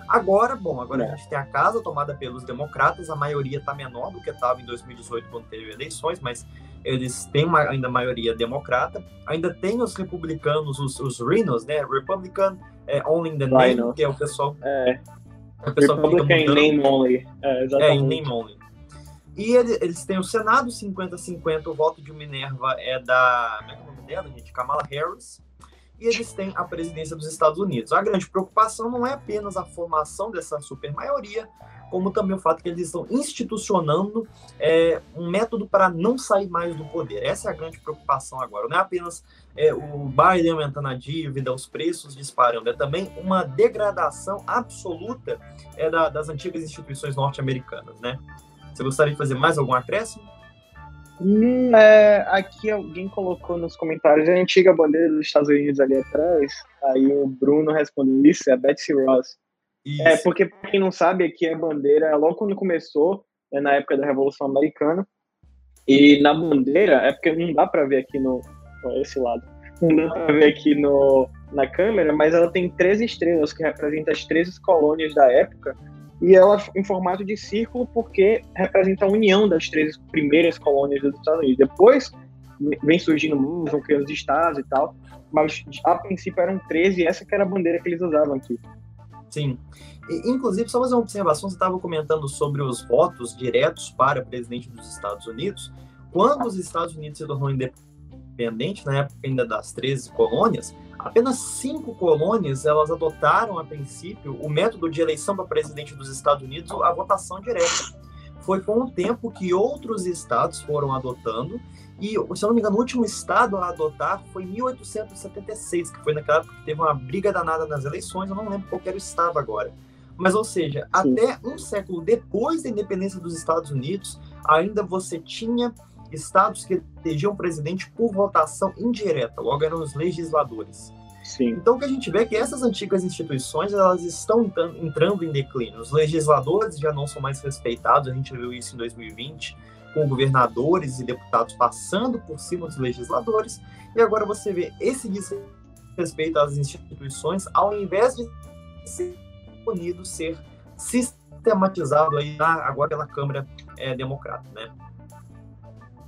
Speaker 1: Agora, bom, agora é. a gente tem a casa tomada pelos democratas, a maioria está menor do que estava em 2018 quando teve eleições, mas eles têm uma, ainda maioria democrata. Ainda tem os republicanos, os, os Rhinos, né? Republican é, Only in the Name, Rhino. que é o pessoal.
Speaker 2: É. O pessoal Republican in Name Only.
Speaker 1: É, exatamente. É, em Name Only. E ele, eles têm o Senado 50-50, o voto de Minerva é da. Como é, é o nome dela, gente? Kamala Harris e eles têm a presidência dos Estados Unidos. A grande preocupação não é apenas a formação dessa supermaioria, como também o fato que eles estão institucionando é, um método para não sair mais do poder. Essa é a grande preocupação agora. Não é apenas é, o Biden aumentando a dívida, os preços disparando, é também uma degradação absoluta é, da, das antigas instituições norte-americanas. Né? Você gostaria de fazer mais algum acréscimo?
Speaker 2: Hum, é, aqui alguém colocou nos comentários a antiga bandeira dos Estados Unidos ali atrás. Aí o Bruno respondeu isso, é a Betsy Ross. É, isso. É, porque pra quem não sabe, aqui a bandeira, logo quando começou, é na época da Revolução Americana, e na bandeira, é porque não dá para ver aqui no. esse lado. Não dá para ver aqui no, na câmera, mas ela tem 13 estrelas, que representam as 13 colônias da época e ela em formato de círculo porque representa a união das três primeiras colônias dos Estados Unidos. Depois vem surgindo mais, vão criando os estados e tal, mas a princípio eram 13 e essa que era a bandeira que eles usavam aqui.
Speaker 1: Sim. E, inclusive, só fazer uma observação, você estava comentando sobre os votos diretos para presidente dos Estados Unidos. Quando os Estados Unidos se tornou independente, na época ainda das 13 colônias, Apenas cinco colônias elas adotaram a princípio o método de eleição para presidente dos Estados Unidos, a votação direta. Foi com o tempo que outros estados foram adotando e, se eu não me engano, o último estado a adotar foi 1876, que foi naquela época que teve uma briga danada nas eleições, eu não lembro qual era o estado agora. Mas, ou seja, Sim. até um século depois da independência dos Estados Unidos, ainda você tinha estados que elegiam presidente por votação indireta, logo eram os legisladores. Sim. Então o que a gente vê é que essas antigas instituições elas estão entrando em declínio. Os legisladores já não são mais respeitados, a gente viu isso em 2020, com governadores e deputados passando por cima dos legisladores, e agora você vê esse desrespeito às instituições, ao invés de ser unido, ser sistematizado aí na, agora pela Câmara é, Democrata, né?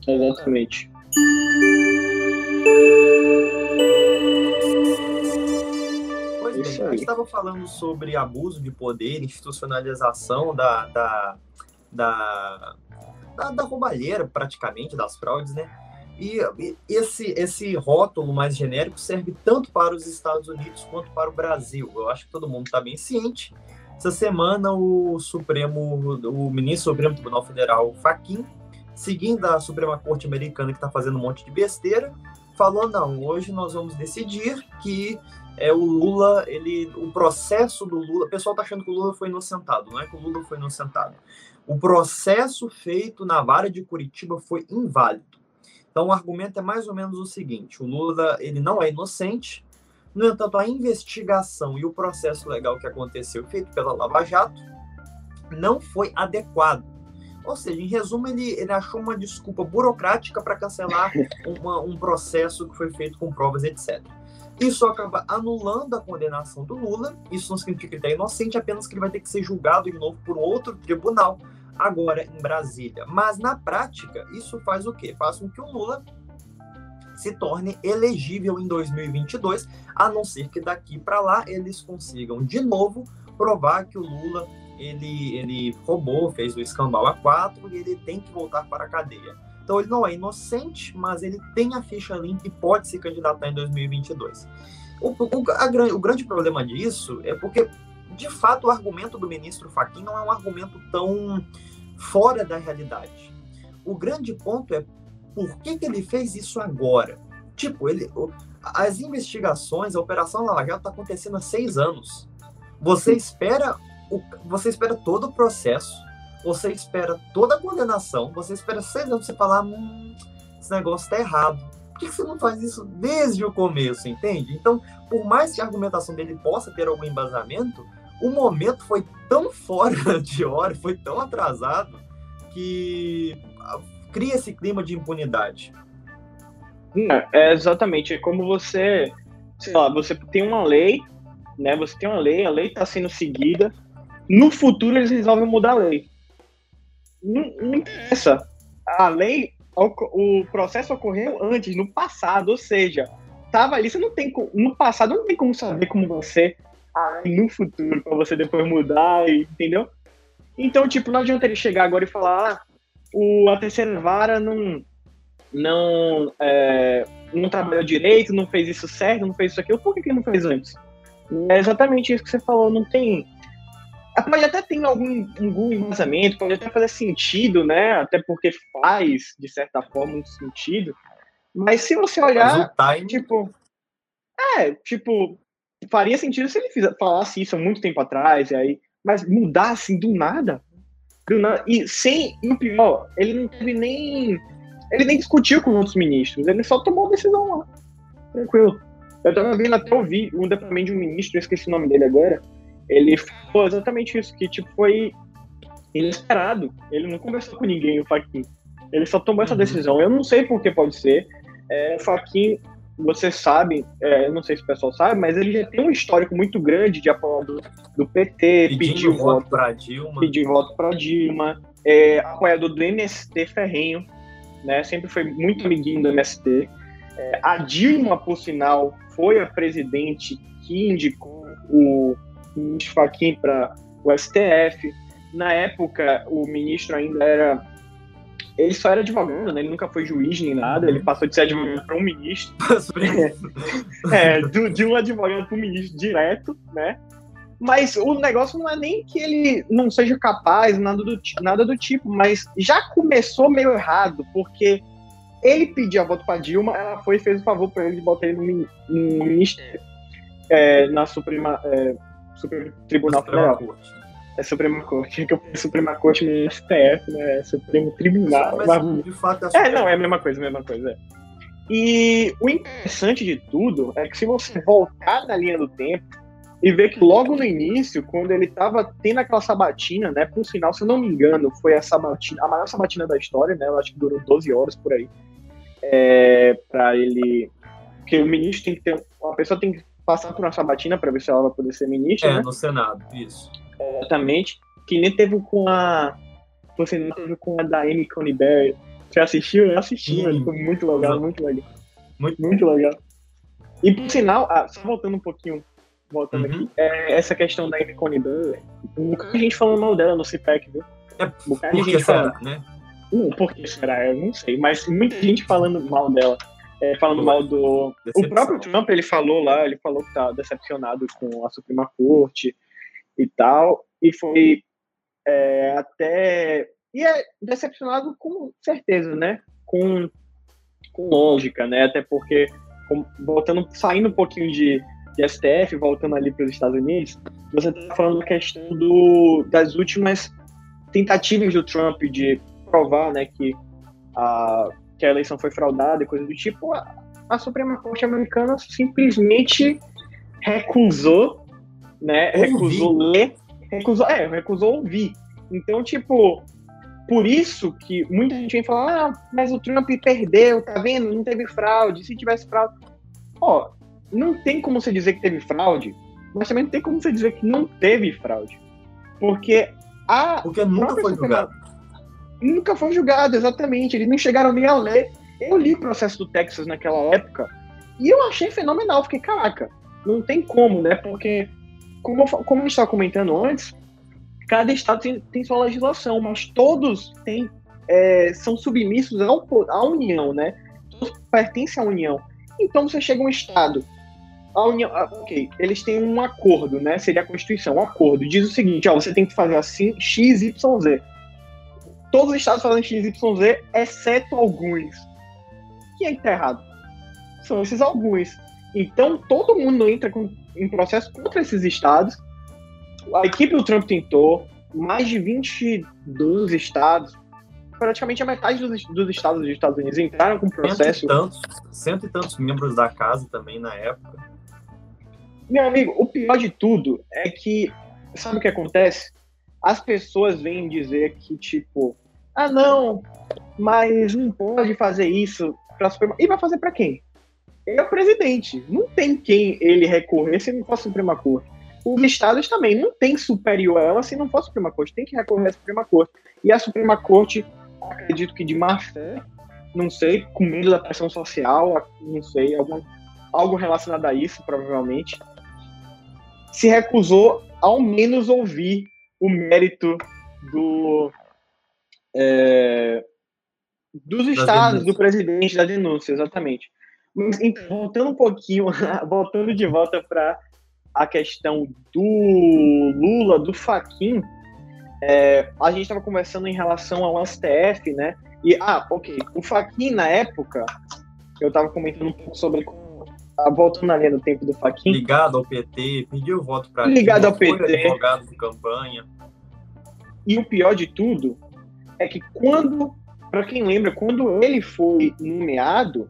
Speaker 2: Exatamente.
Speaker 1: A gente estava falando sobre abuso de poder, institucionalização da, da, da, da, da roubalheira, praticamente, das fraudes, né? E esse, esse rótulo mais genérico serve tanto para os Estados Unidos quanto para o Brasil. Eu acho que todo mundo está bem ciente. Essa semana, o Supremo, o ministro do Supremo Tribunal Federal, Faquim, seguindo a Suprema Corte Americana, que está fazendo um monte de besteira, falou: não, hoje nós vamos decidir que é o Lula, ele, o processo do Lula, o pessoal está achando que o Lula foi inocentado, não é que o Lula foi inocentado. O processo feito na vara de Curitiba foi inválido. Então, o argumento é mais ou menos o seguinte: o Lula ele não é inocente. No entanto, a investigação e o processo legal que aconteceu feito pela Lava Jato não foi adequado. Ou seja, em resumo, ele, ele achou uma desculpa burocrática para cancelar uma, um processo que foi feito com provas, etc. Isso acaba anulando a condenação do Lula. Isso não significa que ele está inocente, apenas que ele vai ter que ser julgado de novo por outro tribunal agora em Brasília. Mas na prática, isso faz o quê? Faz com que o Lula se torne elegível em 2022, a não ser que daqui para lá eles consigam de novo provar que o Lula ele, ele roubou, fez o escambau a quatro e ele tem que voltar para a cadeia. Então ele não é inocente, mas ele tem a ficha limpa e pode se candidatar em 2022. O, o, a, o grande problema disso é porque de fato, o argumento do ministro Fachin não é um argumento tão fora da realidade. O grande ponto é por que, que ele fez isso agora? Tipo, ele, as investigações, a Operação Lava Jato está acontecendo há seis anos. Você espera, o, você espera todo o processo, você espera toda a condenação, você espera seis anos para você falar, hum, esse negócio está errado. Por que você não faz isso desde o começo, entende? Então, por mais que a argumentação dele possa ter algum embasamento, o momento foi tão fora de hora, foi tão atrasado, que cria esse clima de impunidade.
Speaker 2: É, é exatamente. É como você, sei lá, você tem uma lei, né? Você tem uma lei, a lei está sendo seguida. No futuro eles resolvem mudar a lei. Não, não interessa. A lei, o, o processo ocorreu antes, no passado, ou seja, tava ali. Você não tem no passado não tem como saber como você no futuro para você depois mudar, entendeu? Então, tipo, não adianta ele chegar agora e falar, ah, o, a terceira vara não, não, é, não trabalhou direito, não fez isso certo, não fez isso aquilo, por que, que não fez antes? É exatamente isso que você falou, não tem. Pode até ter algum, algum embasamento, pode até fazer sentido, né? Até porque faz, de certa forma, um sentido. Mas se você olhar, tipo. É, tipo, faria sentido se ele falasse isso há muito tempo atrás, e aí, mas mudar assim do nada, do nada e sem, e o pior, ele não teve nem, ele nem discutiu com outros ministros, ele só tomou a decisão lá, tranquilo. Eu tava vendo até ouvir um depoimento de um ministro, eu esqueci o nome dele agora, ele falou exatamente isso, que tipo, foi inesperado, ele não conversou com ninguém, o Faquin, ele só tomou essa uhum. decisão, eu não sei por que pode ser, é, o Faquin você sabe, é, eu não sei se o pessoal sabe, mas ele já tem um histórico muito grande de apoio do, do PT, pedir voto para Dilma, pedir voto para Dilma, é, apoiador do MST ferrenho, né? Sempre foi muito amiguinho do MST. É, a Dilma, por sinal, foi a presidente que indicou o ministro Fachin para o STF. Na época, o ministro ainda era ele só era advogado, né? Ele nunca foi juiz nem nada. Ele passou de ser advogado para um ministro. é, do, de um advogado para um ministro direto, né? Mas o negócio não é nem que ele não seja capaz, nada do, nada do tipo, mas já começou meio errado, porque ele pediu a voto para Dilma, ela foi e fez o favor para ele de botar ele no, no ministério, é, na Suprema, é, Supremo Tribunal Federal. Corte é Suprema Corte, que eu Suprema Corte no STF, né? É Supremo Tribunal. Mas, mas... de fato, é, é, não, é a mesma coisa, a mesma coisa. É. E o interessante de tudo é que se você voltar na linha do tempo e ver que logo no início, quando ele estava tendo aquela sabatina, né? Por sinal, se eu não me engano, foi a sabatina, a maior sabatina da história, né? Eu acho que durou 12 horas por aí. É, para ele. Porque o ministro tem que ter. A pessoa tem que passar por uma sabatina para ver se ela vai poder ser ministra.
Speaker 1: É,
Speaker 2: né?
Speaker 1: no Senado, isso.
Speaker 2: Exatamente. Que nem teve com a. Você não teve com a da Amy Coney Barry. Você assistiu? Eu assisti, mas foi muito legal, muito legal. Muito, muito legal. E por sinal, ah, só voltando um pouquinho, voltando uhum. aqui, é, essa questão da Amy Coney Barry, um bocado de gente falando mal dela no CPEC, viu?
Speaker 1: É, um bocado de gente falando. né?
Speaker 2: Por que será? Eu não sei. Mas muita gente falando mal dela. É, falando mal do. Decepção. O próprio Trump, ele falou lá, ele falou que tá decepcionado com a Suprema Corte e tal. E foi é, até. E é decepcionado com certeza, né? Com, com lógica, né? Até porque, voltando, saindo um pouquinho de, de STF, voltando ali para os Estados Unidos, você está falando da questão do, das últimas tentativas do Trump de provar né, que, a, que a eleição foi fraudada e coisa do tipo, a, a Suprema Corte Americana simplesmente recusou, né? Recusou ler recusou, é, recusou ouvir. Então, tipo, por isso que muita gente vem falar, ah, mas o Trump perdeu, tá vendo? Não teve fraude. Se tivesse fraude. Ó, não tem como você dizer que teve fraude, mas também não tem como você dizer que não teve fraude. Porque a.
Speaker 1: Porque nunca foi julgado.
Speaker 2: Nunca foi julgado, exatamente. Eles não chegaram nem a ler. Eu li o processo do Texas naquela época e eu achei fenomenal. Fiquei, caraca, não tem como, né? Porque como, como a gente estava comentando antes, cada estado tem, tem, sua legislação, mas todos têm, é, são submissos ao, à União, né? Todos pertencem à União. Então você chega um estado, a União, ah, ok, eles têm um acordo, né? Seria a Constituição, um acordo. Diz o seguinte, ó, você tem que fazer assim, X, Y, Z. Todos os estados fazem X, Y, Z, exceto alguns. Quem é que tá errado? São esses alguns. Então todo mundo entra com em processo contra esses estados. A equipe do Trump tentou, mais de 22 estados, praticamente a metade dos, dos estados dos Estados Unidos entraram com processo.
Speaker 1: Cento e, tantos, cento e tantos membros da casa também na época.
Speaker 2: Meu amigo, o pior de tudo é que, sabe o que acontece? As pessoas vêm dizer que, tipo, ah, não, mas não pode fazer isso para Suprema. E vai fazer para quem? é o presidente. Não tem quem ele recorrer se não for a Suprema Corte. Os estados também não tem superior a ela se não for a Suprema Corte. Tem que recorrer à Suprema Corte. E a Suprema Corte, acredito que de má fé, não sei, com medo da pressão social, não sei, algum, algo relacionado a isso, provavelmente, se recusou ao menos ouvir o mérito do. É, dos estados, do presidente, da denúncia, exatamente. Então, voltando um pouquinho, voltando de volta para a questão do Lula, do Faquin, é, a gente estava conversando em relação ao STF, né? E, ah, ok, o Faquin na época, eu estava comentando um pouco sobre voltando ali no tempo do Faquin.
Speaker 1: Ligado ao PT, pediu voto para
Speaker 2: Ligado ao PT.
Speaker 1: advogado de campanha.
Speaker 2: E o pior de tudo é que quando, para quem lembra, quando ele foi nomeado,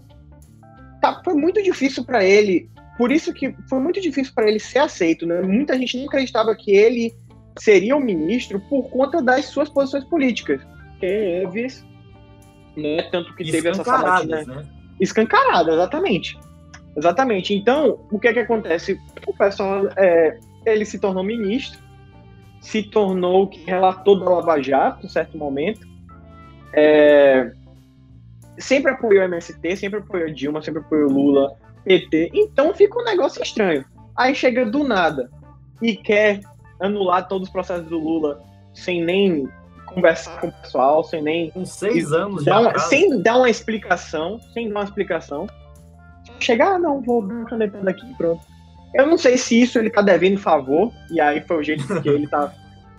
Speaker 2: tá, foi muito difícil para ele. Por isso que foi muito difícil para ele ser aceito, né? Muita gente não acreditava que ele seria o um ministro por conta das suas posições políticas. Teve, né? Tanto que teve essa sabatina. Né? Escancarada, exatamente. Exatamente. Então, o que é que acontece? O pessoal, é, ele se tornou ministro, se tornou que relator da Lava Jato, em certo momento. É, sempre apoiou o MST, sempre apoiou Dilma, sempre apoiou Lula, PT. Então fica um negócio estranho. Aí chega do nada e quer anular todos os processos do Lula sem nem conversar com o pessoal, sem nem.
Speaker 1: Com seis anos
Speaker 2: dar uma, Sem dar uma explicação, sem dar uma explicação. Chegar, ah, não, vou dar uma canetada aqui pronto. Eu não sei se isso ele tá devendo favor, e aí foi o jeito que ele tá.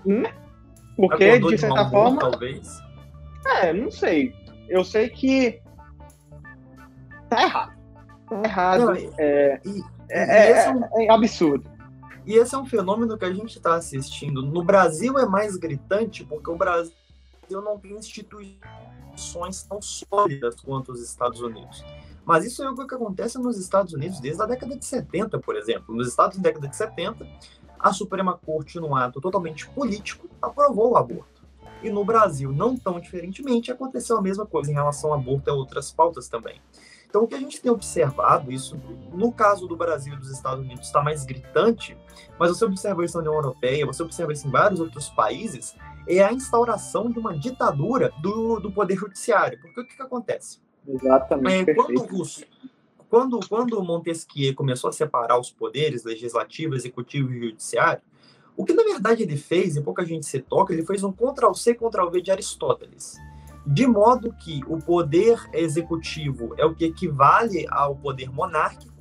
Speaker 2: Né? Porque, de certa de forma.
Speaker 1: Talvez.
Speaker 2: É, não sei eu sei que tá errado. Tá errado. Não, é, e, é, é, um, é, absurdo.
Speaker 1: E esse é um fenômeno que a gente está assistindo. No Brasil é mais gritante, porque o Brasil não tem instituições tão sólidas quanto os Estados Unidos. Mas isso é algo que acontece nos Estados Unidos desde a década de 70, por exemplo. Nos Estados Unidos, década de 70, a Suprema Corte, num ato totalmente político, aprovou o aborto. E no Brasil, não tão diferentemente, aconteceu a mesma coisa em relação ao aborto e outras pautas também. Então, o que a gente tem observado, isso no caso do Brasil e dos Estados Unidos está mais gritante, mas você observa isso na União Europeia, você observa isso em vários outros países, é a instauração de uma ditadura do, do poder judiciário. Porque o que, que acontece?
Speaker 2: Exatamente.
Speaker 1: É, quando, quando, quando Montesquieu começou a separar os poderes legislativo, executivo e judiciário, o que na verdade ele fez, e pouca gente se toca, ele fez um Ctrl-C, Ctrl-V de Aristóteles. de modo que o poder executivo é o que equivale ao poder monárquico,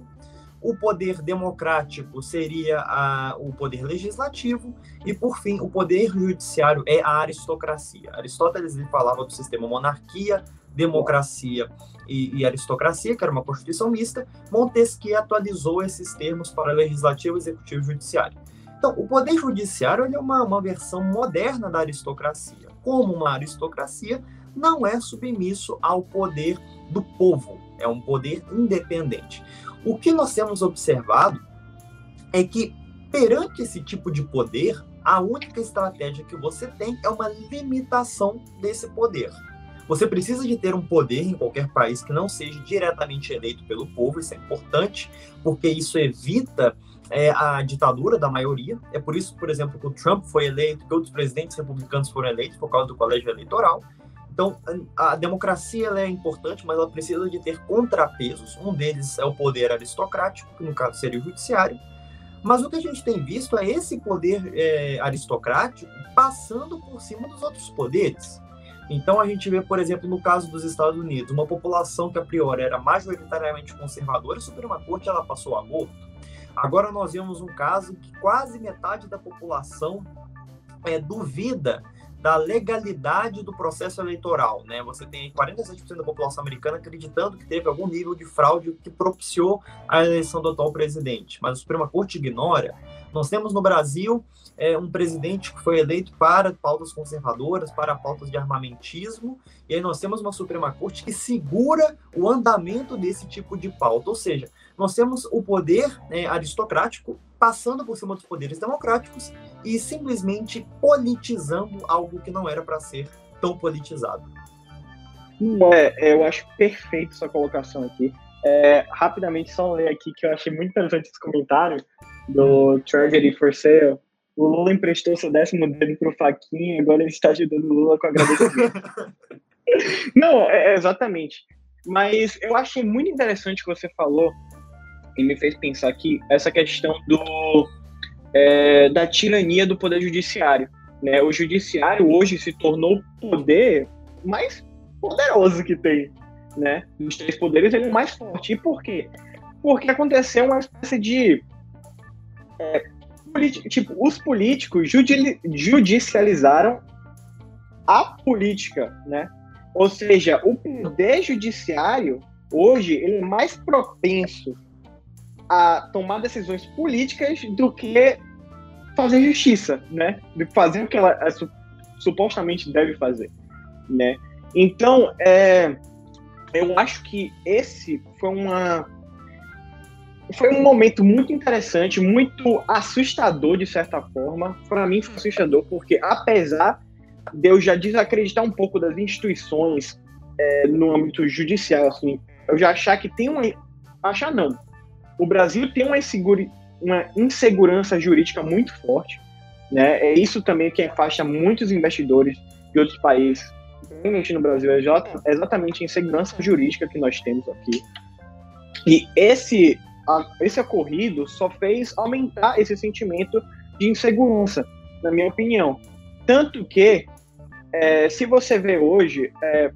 Speaker 1: o poder democrático seria a, o poder legislativo e, por fim, o poder judiciário é a aristocracia. Aristóteles ele falava do sistema monarquia, democracia e, e, aristocracia, que era uma constituição mista. Montesquieu atualizou esses termos para legislativo, executivo e judiciário. Então, o poder judiciário é uma, uma versão moderna da aristocracia. Como uma aristocracia, não é submisso ao poder do povo, é um poder independente. O que nós temos observado é que, perante esse tipo de poder, a única estratégia que você tem é uma limitação desse poder. Você precisa de ter um poder em qualquer país que não seja diretamente eleito pelo povo, isso é importante, porque isso evita é, a ditadura da maioria. É por isso, por exemplo, que o Trump foi eleito, que outros presidentes republicanos foram eleitos por causa do colégio eleitoral. Então, a democracia é importante, mas ela precisa de ter contrapesos. Um deles é o poder aristocrático, que no caso seria o judiciário. Mas o que a gente tem visto é esse poder é, aristocrático passando por cima dos outros poderes. Então, a gente vê, por exemplo, no caso dos Estados Unidos, uma população que a priori era majoritariamente conservadora, a Suprema Corte ela passou o aborto. Agora nós vemos um caso que quase metade da população é, duvida da legalidade do processo eleitoral, né? Você tem 47% da população americana acreditando que teve algum nível de fraude que propiciou a eleição do atual presidente, mas a Suprema Corte ignora. Nós temos no Brasil é, um presidente que foi eleito para pautas conservadoras, para pautas de armamentismo, e aí nós temos uma Suprema Corte que segura o andamento desse tipo de pauta, ou seja, nós temos o poder né, aristocrático passando por cima dos poderes democráticos e simplesmente politizando algo que não era para ser tão politizado.
Speaker 2: É, eu acho perfeito sua colocação aqui. É, rapidamente, só ler aqui que eu achei muito interessante esse comentário do Treasury for Sale. O Lula emprestou seu décimo dedo pro Faquinha, agora ele está ajudando o Lula com agradecimento. Não, é, é, exatamente. Mas eu achei muito interessante o que você falou e me fez pensar aqui essa questão do é, da tirania do poder judiciário. Né? O judiciário hoje se tornou o poder mais poderoso que tem. Né? Dos três poderes, ele é o mais forte. E por quê? Porque aconteceu uma espécie de. É, tipo, os políticos judi judicializaram a política, né? Ou seja, o poder judiciário hoje ele é mais propenso a tomar decisões políticas do que fazer justiça, né? Que fazer o que ela é, supostamente deve fazer, né? Então, é, eu acho que esse foi uma foi um momento muito interessante, muito assustador de certa forma. Para mim foi assustador porque apesar de eu já desacreditar um pouco das instituições é, no âmbito judicial, assim, eu já achar que tem uma achar não, o Brasil tem uma, uma insegurança jurídica muito forte. Né? É isso também que afasta muitos investidores de outros países, no Brasil, é exatamente a insegurança jurídica que nós temos aqui. E esse, esse ocorrido só fez aumentar esse sentimento de insegurança, na minha opinião. Tanto que, é, se você vê hoje, é,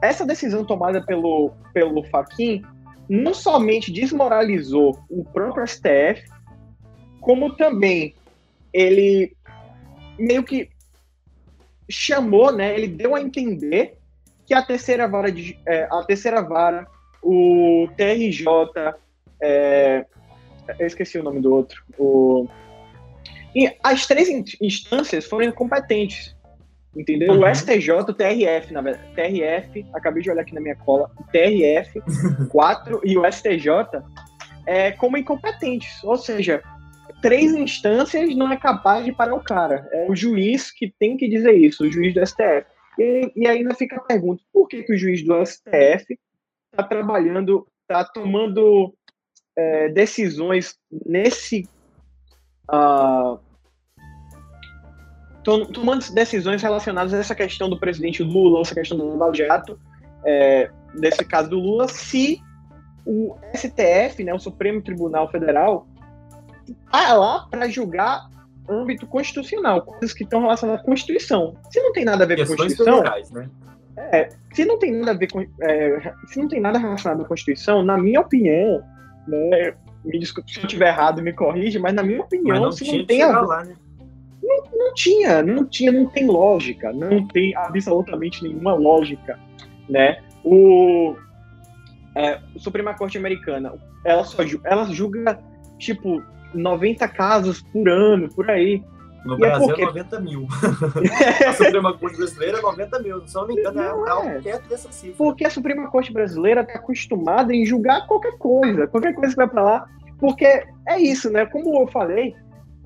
Speaker 2: essa decisão tomada pelo, pelo Faquin não somente desmoralizou o próprio STF, como também ele meio que chamou, né? Ele deu a entender que a terceira vara, de, é, a terceira vara, o TRJ, é, eu esqueci o nome do outro, o, e as três instâncias foram incompetentes. Entendeu? Uhum. O STJ, o TRF, na verdade, TRF, acabei de olhar aqui na minha cola, o TRF 4 e o STJ é como incompetentes, ou seja, três instâncias não é capaz de parar o cara. É o juiz que tem que dizer isso, o juiz do STF. E, e ainda fica a pergunta: por que, que o juiz do STF está trabalhando, está tomando é, decisões nesse. Uh, tomando decisões relacionadas a essa questão do presidente Lula, essa questão do Lava é, nesse caso do Lula, se o STF, né, o Supremo Tribunal Federal, está lá para julgar âmbito constitucional, coisas que estão relacionadas à Constituição. Se não tem nada a ver com a Constituição. Né? É, se não tem nada a ver com. É, se não tem nada relacionado à Constituição, na minha opinião, né, me desculpe se eu estiver errado, me corrige, mas na minha opinião,
Speaker 1: não
Speaker 2: se não tem a lá, né? não, não tinha, não tinha, não tem lógica, não tem absolutamente nenhuma lógica, né? O, é, Suprema Corte Americana, ela só ela julga tipo 90 casos por ano, por aí.
Speaker 1: No e é Brasil é, porque... é 90 mil. a Suprema Corte Brasileira é 90 mil. Se não me engano, é não é algo perto dessa cifra.
Speaker 2: Porque a Suprema Corte Brasileira está acostumada em julgar qualquer coisa. Qualquer coisa que vai para lá. Porque é isso, né? Como eu falei,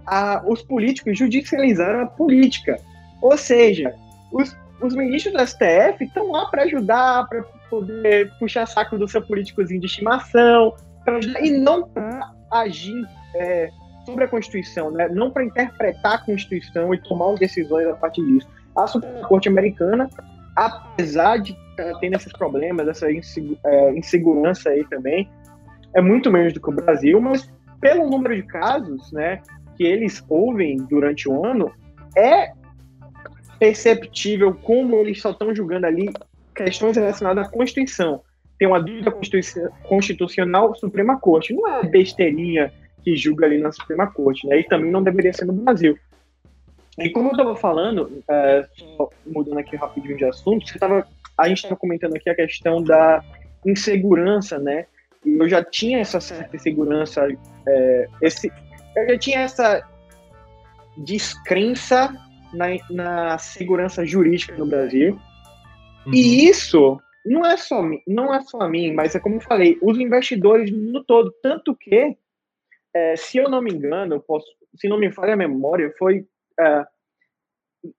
Speaker 2: a, os políticos judicializaram a política. Ou seja, os, os ministros do STF estão lá para ajudar, para poder puxar saco do seu políticozinho de estimação, ajudar, e não para agir é, sobre a Constituição, né? não para interpretar a Constituição e tomar decisões a partir disso. A Suprema Corte Americana, apesar de tendo esses problemas, essa é, insegurança aí também, é muito menos do que o Brasil, mas pelo número de casos né, que eles ouvem durante o ano, é perceptível como eles só estão julgando ali questões relacionadas à Constituição. Tem uma dúvida constitucional Suprema Corte. Não é besteirinha que julga ali na Suprema Corte, né? E também não deveria ser no Brasil. E como eu estava falando, é, só mudando aqui rapidinho de assunto, você tava, a gente estava comentando aqui a questão da insegurança, né? E eu já tinha essa certa insegurança, é, esse, eu já tinha essa descrença na, na segurança jurídica no Brasil. Uhum. E isso não é só não é só a mim, mas é como eu falei, os investidores no todo, tanto que é, se eu não me engano, posso, se não me falha a memória, foi é,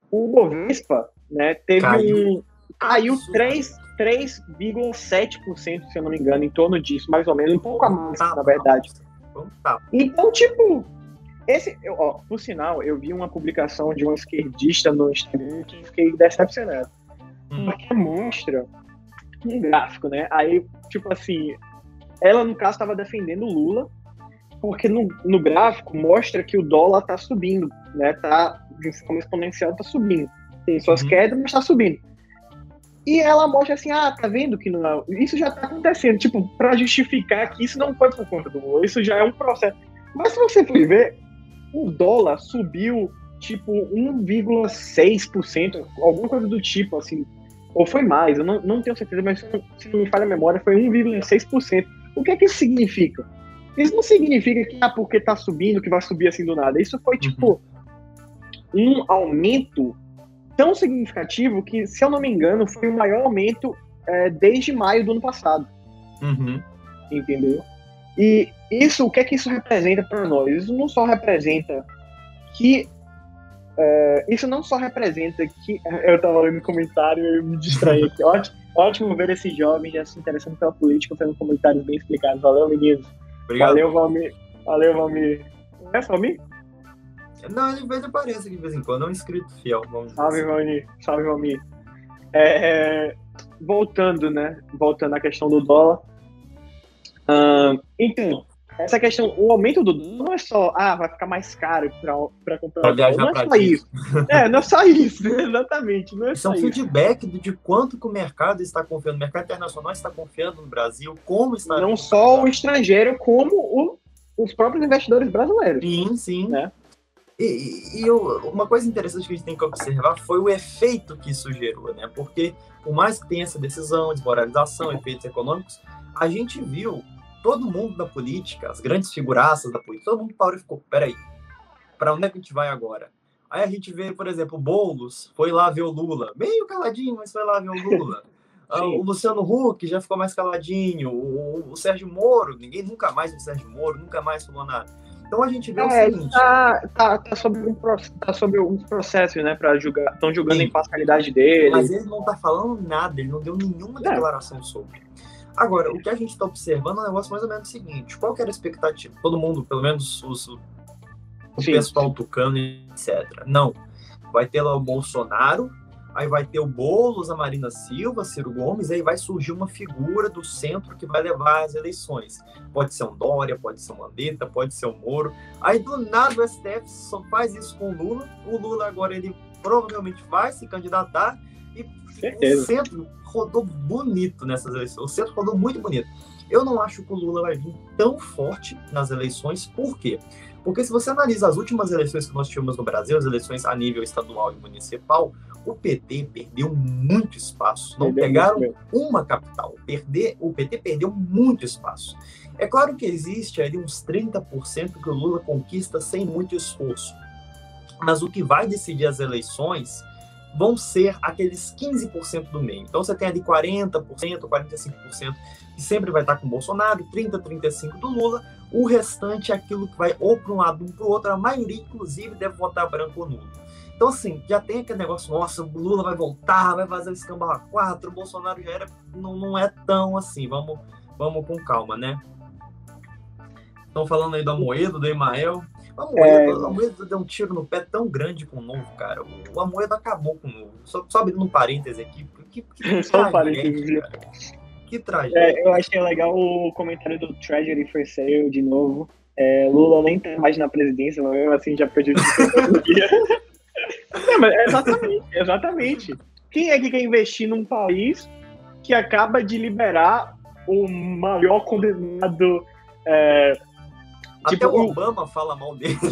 Speaker 2: o Bovespa, né, teve caiu. um caiu 3,7%, se eu não me engano, em torno disso, mais ou menos, um pouco a mais, na verdade. Então, tipo, esse, ó, por sinal, eu vi uma publicação de um esquerdista no Instagram que fiquei decepcionado. Hum. Porque mostra um gráfico, né? Aí, tipo assim, ela no caso estava defendendo o Lula porque no, no gráfico mostra que o dólar está subindo, né? Tá de forma exponencial, está subindo. Tem suas uhum. quedas, mas está subindo. E ela mostra assim, ah, tá vendo que não, isso já tá acontecendo, tipo, para justificar que isso não foi por conta do Lula, isso já é um processo. Mas se você for ver, o dólar subiu tipo 1,6%, alguma coisa do tipo, assim, ou foi mais, eu não, não tenho certeza, mas se não me falha a memória, foi 1,6%. O que é que isso significa? Isso não significa que, ah, porque tá subindo, que vai subir assim do nada. Isso foi, tipo, uhum. um aumento tão significativo que, se eu não me engano, foi o maior aumento é, desde maio do ano passado.
Speaker 1: Uhum.
Speaker 2: Entendeu? E isso, o que é que isso representa para nós? Isso não só representa que é, isso não só representa que. Eu estava lendo comentário e eu me distraí aqui. ótimo, ótimo ver esses jovens já se interessando pela política, fazendo comentários bem explicados. Valeu, meninos. Obrigado. Valeu, Valmir. Valeu, Valmir. É Valmir?
Speaker 1: Não, ele vez aparece aqui de vez em quando, é um inscrito fiel,
Speaker 2: vamos dizer Salve, assim. Valmir. Salve, Valmir. É, voltando, né? Voltando à questão do dólar. Uh, então, essa questão, o aumento do não é só, ah, vai ficar mais caro para comprar pra
Speaker 1: viajar
Speaker 2: não
Speaker 1: é só isso.
Speaker 2: É, não é só isso, exatamente. Não é
Speaker 1: isso é um feedback de quanto que o mercado está confiando, o mercado internacional está confiando no Brasil, como está.
Speaker 2: Não só o estrangeiro, como o, os próprios investidores brasileiros.
Speaker 1: Sim, sim. Né? E, e eu, uma coisa interessante que a gente tem que observar foi o efeito que isso gerou, né? Porque, por mais que tenha essa decisão, desmoralização, efeitos econômicos, a gente viu todo mundo da política, as grandes figuraças da política, todo mundo parou e ficou, peraí, para onde é que a gente vai agora? Aí a gente vê, por exemplo, o Boulos foi lá ver o Lula, meio caladinho, mas foi lá ver o Lula. Ah, o Luciano Huck já ficou mais caladinho. O, o, Sérgio Moro, ninguém nunca mais viu o Sérgio Moro, nunca mais falou nada. Então a gente vê é, o seguinte.
Speaker 2: Tá, tá, tá, sobre um, tá sobre um processo, né, para julgar. Estão julgando Sim. a imparcialidade dele.
Speaker 1: Mas ele não tá falando nada, ele não deu nenhuma é. declaração sobre. Agora, o que a gente está observando é um negócio mais ou menos o seguinte: qual era a expectativa? Todo mundo, pelo menos os, o Sim. pessoal tucano, etc. Não. Vai ter lá o Bolsonaro, aí vai ter o Boulos, a Marina Silva, Ciro Gomes, aí vai surgir uma figura do centro que vai levar as eleições. Pode ser um Dória, pode ser um Mandetta, pode ser um Moro. Aí do nada o STF só faz isso com o Lula. O Lula agora ele provavelmente vai se candidatar E Certeza. o centro rodou bonito nessas eleições. O centro rodou muito bonito. Eu não acho que o Lula vai vir tão forte nas eleições. Por quê? Porque se você analisa as últimas eleições que nós tivemos no Brasil, as eleições a nível estadual e municipal, o PT perdeu muito espaço. Não perdeu pegaram uma capital. Perder, o PT perdeu muito espaço. É claro que existe ali uns 30% que o Lula conquista sem muito esforço. Mas o que vai decidir as eleições vão ser aqueles 15% do meio. Então você tem ali 40%, 45% que sempre vai estar com o Bolsonaro, 30%, 35% do Lula, o restante é aquilo que vai ou para um lado ou para o outro, a maioria, inclusive, deve votar branco ou nulo. Então, assim, já tem aquele negócio, nossa, o Lula vai voltar, vai fazer o escambau a 4, o Bolsonaro já era. Não, não é tão assim, vamos, vamos com calma, né? Estão falando aí do Amoedo, do Emael. O Amoedo, é... Amoedo deu um tiro no pé tão grande com o Novo, cara. O Amoedo acabou com o Novo. Só, só abrindo um parêntese aqui. Que, que
Speaker 2: só um parêntese. Que tragédia. É, eu achei legal o comentário do Treasury for Sale de novo. É, Lula nem tá mais na presidência, mas mesmo assim já prejudicou o dia. Não, mas exatamente, exatamente. Quem é que quer investir num país que acaba de liberar o maior condenado é,
Speaker 1: até tipo, o Obama fala mal dele.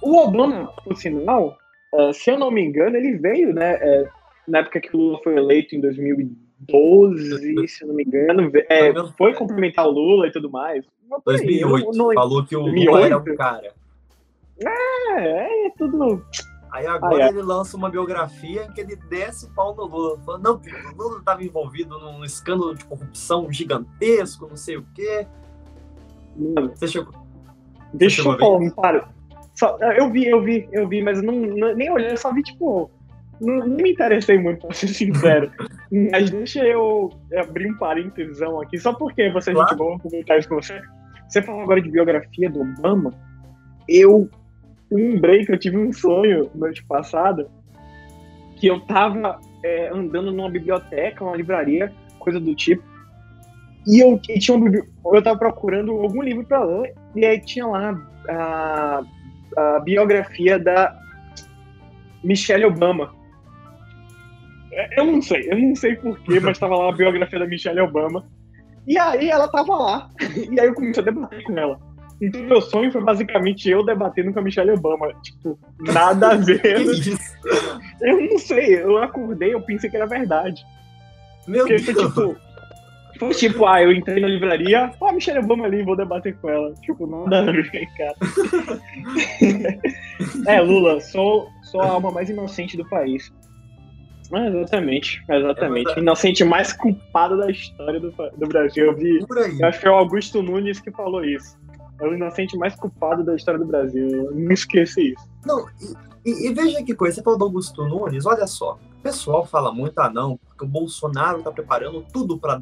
Speaker 2: O Obama, por sinal, uh, se eu não me engano, ele veio, né? É, na época que o Lula foi eleito em 2012, se eu não me engano, é, foi cumprimentar o Lula e tudo mais.
Speaker 1: 2008, não, não, falou que o 2008? Lula era um cara.
Speaker 2: É, é tudo.
Speaker 1: Aí agora ah, é. ele lança uma biografia em que ele desce o pau no Lula. Falando, não, o Lula estava envolvido num escândalo de corrupção gigantesco, não sei o quê.
Speaker 2: Mano, você chegou. Deixa eu um para. Só, eu vi, eu vi, eu vi, mas não, não nem olhei, eu só vi, tipo. Não, não, me interessei muito, pra ser sincero. mas deixa eu abrir um parênteses aqui, só porque você claro. gente boa comentar isso com você. Você falou agora de biografia do Obama. Eu lembrei que eu tive um sonho noite passada que eu tava é, andando numa biblioteca, uma livraria, coisa do tipo, e eu, e tinha um, eu tava procurando algum livro para ler, e aí tinha lá a, a biografia da Michelle Obama. É, eu não sei, eu não sei porquê, mas tava lá a biografia da Michelle Obama. E aí ela tava lá. E aí eu comecei a debater com ela. Então meu sonho foi basicamente eu debatendo com a Michelle Obama. Tipo, nada a ver. eu não sei, eu acordei, eu pensei que era verdade. Meu Porque, Deus. Tipo, foi tipo, ah, eu entrei na livraria, ó, oh, Michelle Obama ali, vou debater com ela. Tipo, nada a ver, cara. é, Lula, sou, sou a alma mais inocente do país. Ah, exatamente, exatamente. É inocente mais culpado da história do, do Brasil. Eu vi, eu acho que é o Augusto Nunes que falou isso. É o inocente mais culpado da história do Brasil. Eu não esqueci isso.
Speaker 1: Não, e, e, e veja que coisa, você falou do Augusto Nunes, olha só. O pessoal fala muito, ah não, porque o Bolsonaro tá preparando tudo para.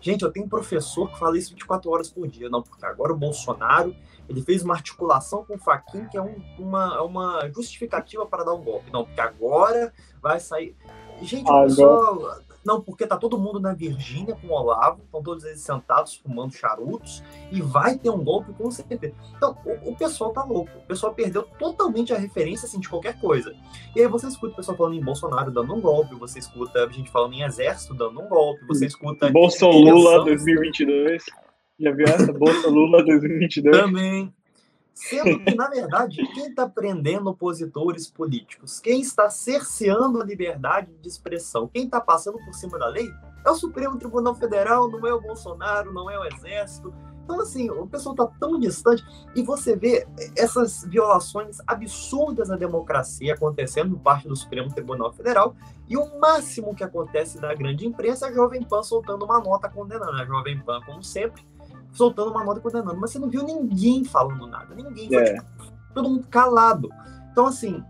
Speaker 1: Gente, eu tenho um professor que fala isso 24 horas por dia. Não, porque agora o Bolsonaro ele fez uma articulação com o Faquin que é um, uma, uma justificativa para dar um golpe. Não, porque agora vai sair. Gente, o pessoal não, porque tá todo mundo na Virgínia com o Olavo, estão todos eles sentados fumando charutos, e vai ter um golpe com certeza. Então, o, o, pessoal tá louco. O pessoal perdeu totalmente a referência assim, de qualquer coisa. E aí você escuta o pessoal falando em Bolsonaro dando um golpe, você escuta a gente falando em exército dando um golpe, você escuta.
Speaker 2: Bolsonaro 2022. Já viu essa? Bolsa Lula 2022?
Speaker 1: Também. Sendo que, na verdade, quem está prendendo opositores políticos, quem está cerceando a liberdade de expressão, quem está passando por cima da lei, é o Supremo Tribunal Federal, não é o Bolsonaro, não é o Exército. Então, assim, o pessoal está tão distante e você vê essas violações absurdas à democracia acontecendo por parte do Supremo Tribunal Federal e o máximo que acontece da grande imprensa é a Jovem Pan soltando uma nota condenando. A Jovem Pan, como sempre, soltando uma nota condenando, mas você não viu ninguém falando nada, ninguém, foi, é. tipo, todo mundo calado. Então, assim,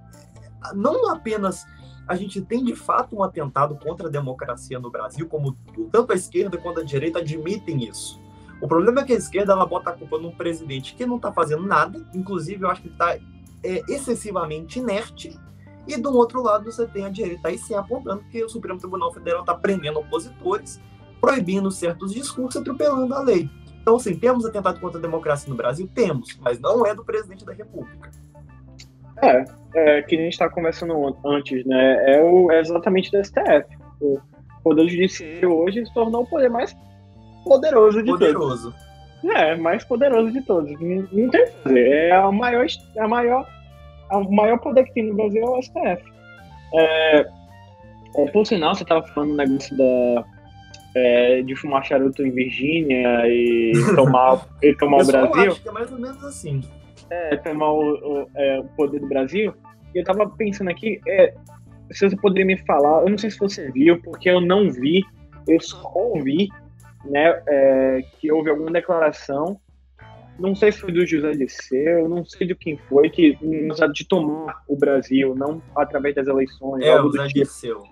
Speaker 1: não apenas a gente tem de fato um atentado contra a democracia no Brasil, como tanto a esquerda quanto a direita admitem isso. O problema é que a esquerda ela bota a culpa num presidente que não está fazendo nada, inclusive eu acho que está é, excessivamente inerte, e do outro lado você tem a direita aí se apontando que o Supremo Tribunal Federal está prendendo opositores, proibindo certos discursos, atropelando a lei. Então, assim, temos atentado contra a democracia no Brasil? Temos, mas não é do presidente da República.
Speaker 2: É, é que a gente estava conversando antes, né? É, o, é exatamente do STF. O Poder Judiciário hoje se tornou o poder mais poderoso de
Speaker 1: poderoso.
Speaker 2: todos. É, mais poderoso de todos. Não, não tem o que fazer. É a maior, é a maior, o maior poder que tem no Brasil é o STF. É, é, por sinal, você estava falando do negócio da, é, de fumar charuto em Virgínia e tomar, e tomar o Brasil.
Speaker 1: Acho que é mais ou menos assim.
Speaker 2: É, tomar o, o, é, o poder do Brasil. E eu tava pensando aqui, é, se você poderia me falar, eu não sei se você viu, porque eu não vi, eu só ouvi, né, é, que houve alguma declaração, não sei se foi do José Disseu, não sei de quem foi, que de tomar o Brasil, não através das eleições.
Speaker 1: É, o José tipo. Disseu.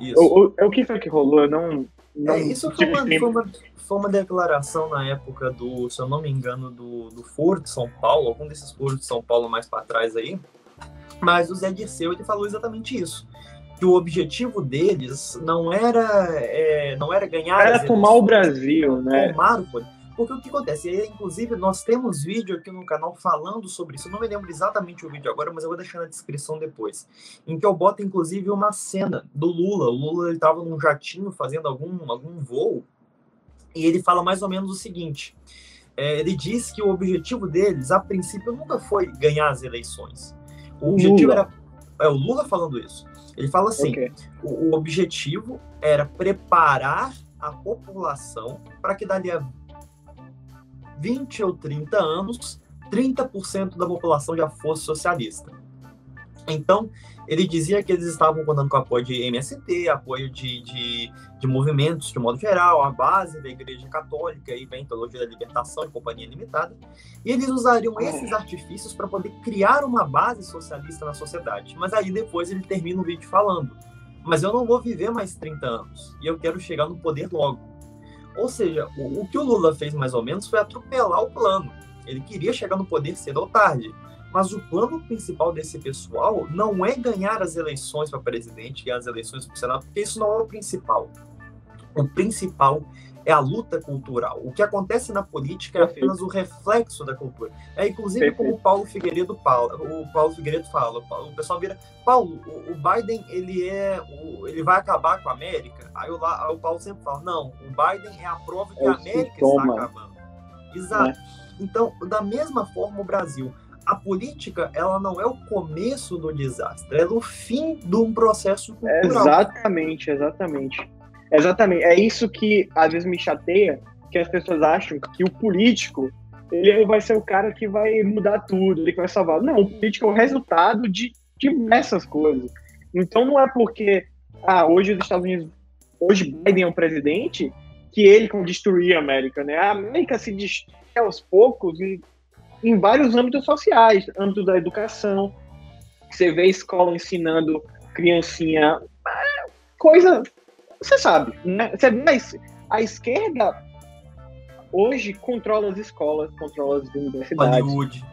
Speaker 2: Isso. O, o, o que foi que rolou? Eu não, não
Speaker 1: é, isso foi uma, foi, uma, foi uma, declaração na época do, se eu não me engano, do, do Foro de São Paulo, algum desses foros de São Paulo mais para trás aí. Mas o Zé Dirceu ele falou exatamente isso. Que o objetivo deles não era, é, não era ganhar.
Speaker 2: Era tomar o Brasil, né?
Speaker 1: Tomar o poder. Porque o que acontece? E, inclusive, nós temos vídeo aqui no canal falando sobre isso. Eu não me lembro exatamente o vídeo agora, mas eu vou deixar na descrição depois. Em que eu boto, inclusive, uma cena do Lula. O Lula estava num jatinho fazendo algum, algum voo. E ele fala mais ou menos o seguinte. É, ele diz que o objetivo deles, a princípio, nunca foi ganhar as eleições. O objetivo Lula. era. É o Lula falando isso. Ele fala assim: okay. o, o objetivo era preparar a população para que dali a 20 ou 30 anos, 30% da população já fosse socialista. Então, ele dizia que eles estavam contando com apoio de MST, apoio de, de, de, movimentos de modo geral, a base da Igreja Católica, e vem Teologia da Libertação e Companhia Limitada, e eles usariam esses artifícios para poder criar uma base socialista na sociedade. Mas aí depois ele termina o vídeo falando: Mas eu não vou viver mais 30 anos, e eu quero chegar no poder logo. Ou seja, o, o que o Lula fez mais ou menos foi atropelar o plano. Ele queria chegar no poder cedo ou tarde. Mas o plano principal desse pessoal não é ganhar as eleições para presidente e as eleições para o Senado, porque isso não é o principal. O principal é a luta cultural. O que acontece na política é apenas o reflexo da cultura. É inclusive Perfeito. como o Paulo Figueiredo fala, o Paulo Figueiredo fala, o pessoal vira, Paulo, o Biden ele é, ele vai acabar com a América. Aí o, aí o Paulo sempre fala, não, o Biden é a prova que é a América sintoma. está acabando. Exato. É. Então, da mesma forma, o Brasil, a política, ela não é o começo do desastre, ela é o fim de um processo cultural.
Speaker 2: Exatamente, exatamente. Exatamente. É isso que às vezes me chateia, que as pessoas acham que o político ele vai ser o cara que vai mudar tudo, ele que vai salvar. Não, o político é o resultado de diversas coisas. Então não é porque ah, hoje os Estados Unidos, hoje Biden é o presidente, que ele vai destruir a América, né? A América se destrói aos poucos em, em vários âmbitos sociais, âmbito da educação. Você vê escola ensinando criancinha coisa você sabe, né? Você, mas a esquerda hoje controla as escolas, controla as universidades.
Speaker 1: Hollywood.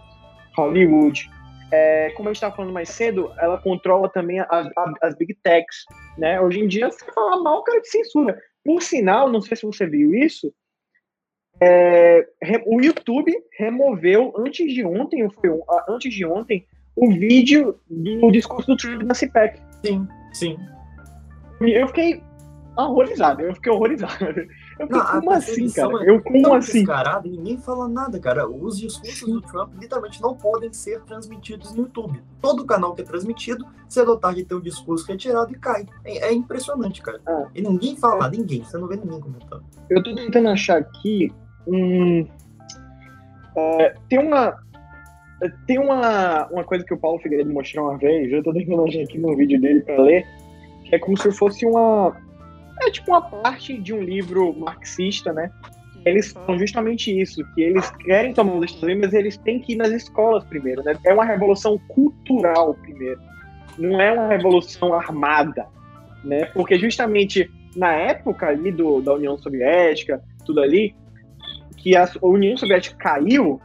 Speaker 2: Hollywood. É, como a gente estava falando mais cedo, ela controla também as, as big techs, né? Hoje em dia, você fala mal, cara de censura. Por sinal, não sei se você viu isso, é, o YouTube removeu antes de ontem, foi antes de ontem, o vídeo do discurso do Trump na CPEC.
Speaker 1: Sim, sim.
Speaker 2: Eu fiquei horrorizado. Eu fiquei horrorizado. Eu fiquei, não, como assim, cara? É eu como assim?
Speaker 1: Descarado, ninguém fala nada, cara. Os discursos do Trump literalmente não podem ser transmitidos no YouTube. Todo canal que é transmitido, cedo ou tarde tem o discurso retirado e cai. É, é impressionante, cara. Ah. E ninguém fala, ninguém. Você não vê ninguém comentando.
Speaker 2: Eu tô tentando achar aqui um. É, tem uma. Tem uma, uma coisa que o Paulo Figueiredo mostrou uma vez, eu tô tentando achar aqui no vídeo dele para ler, que é como se fosse uma, é tipo uma parte de um livro marxista, né? Eles falam justamente isso, que eles querem tomar os Estados Unidos, mas eles têm que ir nas escolas primeiro, né? É uma revolução cultural primeiro, não é uma revolução armada, né? Porque justamente na época ali do, da União Soviética, tudo ali, que a União Soviética caiu,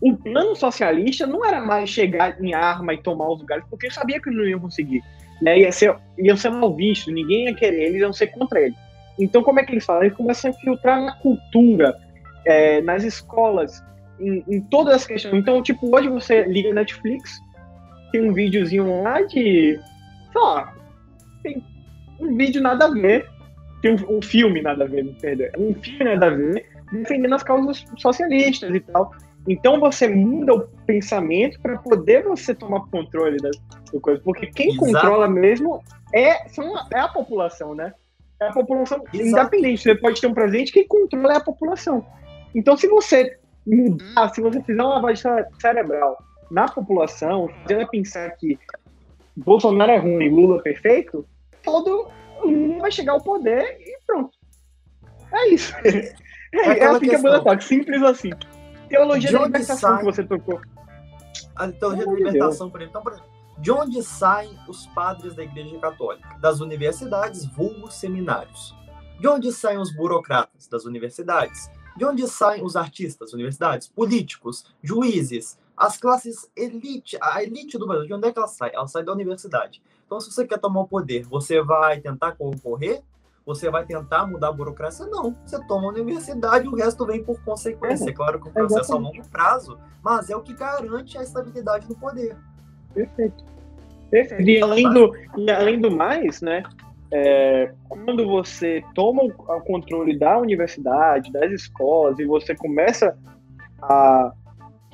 Speaker 2: o plano socialista não era mais chegar em arma e tomar os lugares, porque sabia que não iam conseguir né? Ia ser, iam ser mal vistos, ninguém ia querer, eles iam ser contra ele. Então, como é que eles falam? Eles começam a infiltrar na cultura, é, nas escolas, em, em, todas as questões. Então, tipo, hoje você liga Netflix, tem um videozinho lá de. Só. Tem um vídeo nada a ver. Tem um, um filme nada a ver, me perdão. Um filme nada a ver, defendendo as causas socialistas e tal. Então você muda o pensamento para poder você tomar controle das coisas. Porque quem Exato. controla mesmo é, são, é a população, né? É a população Exato. independente. Você pode ter um presente, quem controla é a população. Então, se você mudar, se você fizer uma lavagem cerebral na população, fazendo pensar que Bolsonaro é ruim, Lula é perfeito, todo mundo vai chegar ao poder e pronto. É isso. É, é, é assim que a toca, simples assim. Teologia de da libertação sai... que você tocou.
Speaker 1: A teologia da libertação, por exemplo. Então, por exemplo, de onde saem os padres da Igreja Católica? Das universidades, vulgos seminários. De onde saem os burocratas? Das universidades. De onde saem os artistas? Universidades. Políticos, juízes, as classes elite, a elite do Brasil, de onde é que ela sai? Ela sai da universidade. Então, se você quer tomar o poder, você vai tentar concorrer você vai tentar mudar a burocracia? Não. Você toma a universidade e o resto vem por consequência. É, claro que o processo é a longo prazo, mas é o que garante a estabilidade do poder.
Speaker 2: Perfeito. Perfeito. E além do, e além do mais, né? É, quando você toma o controle da universidade, das escolas, e você começa a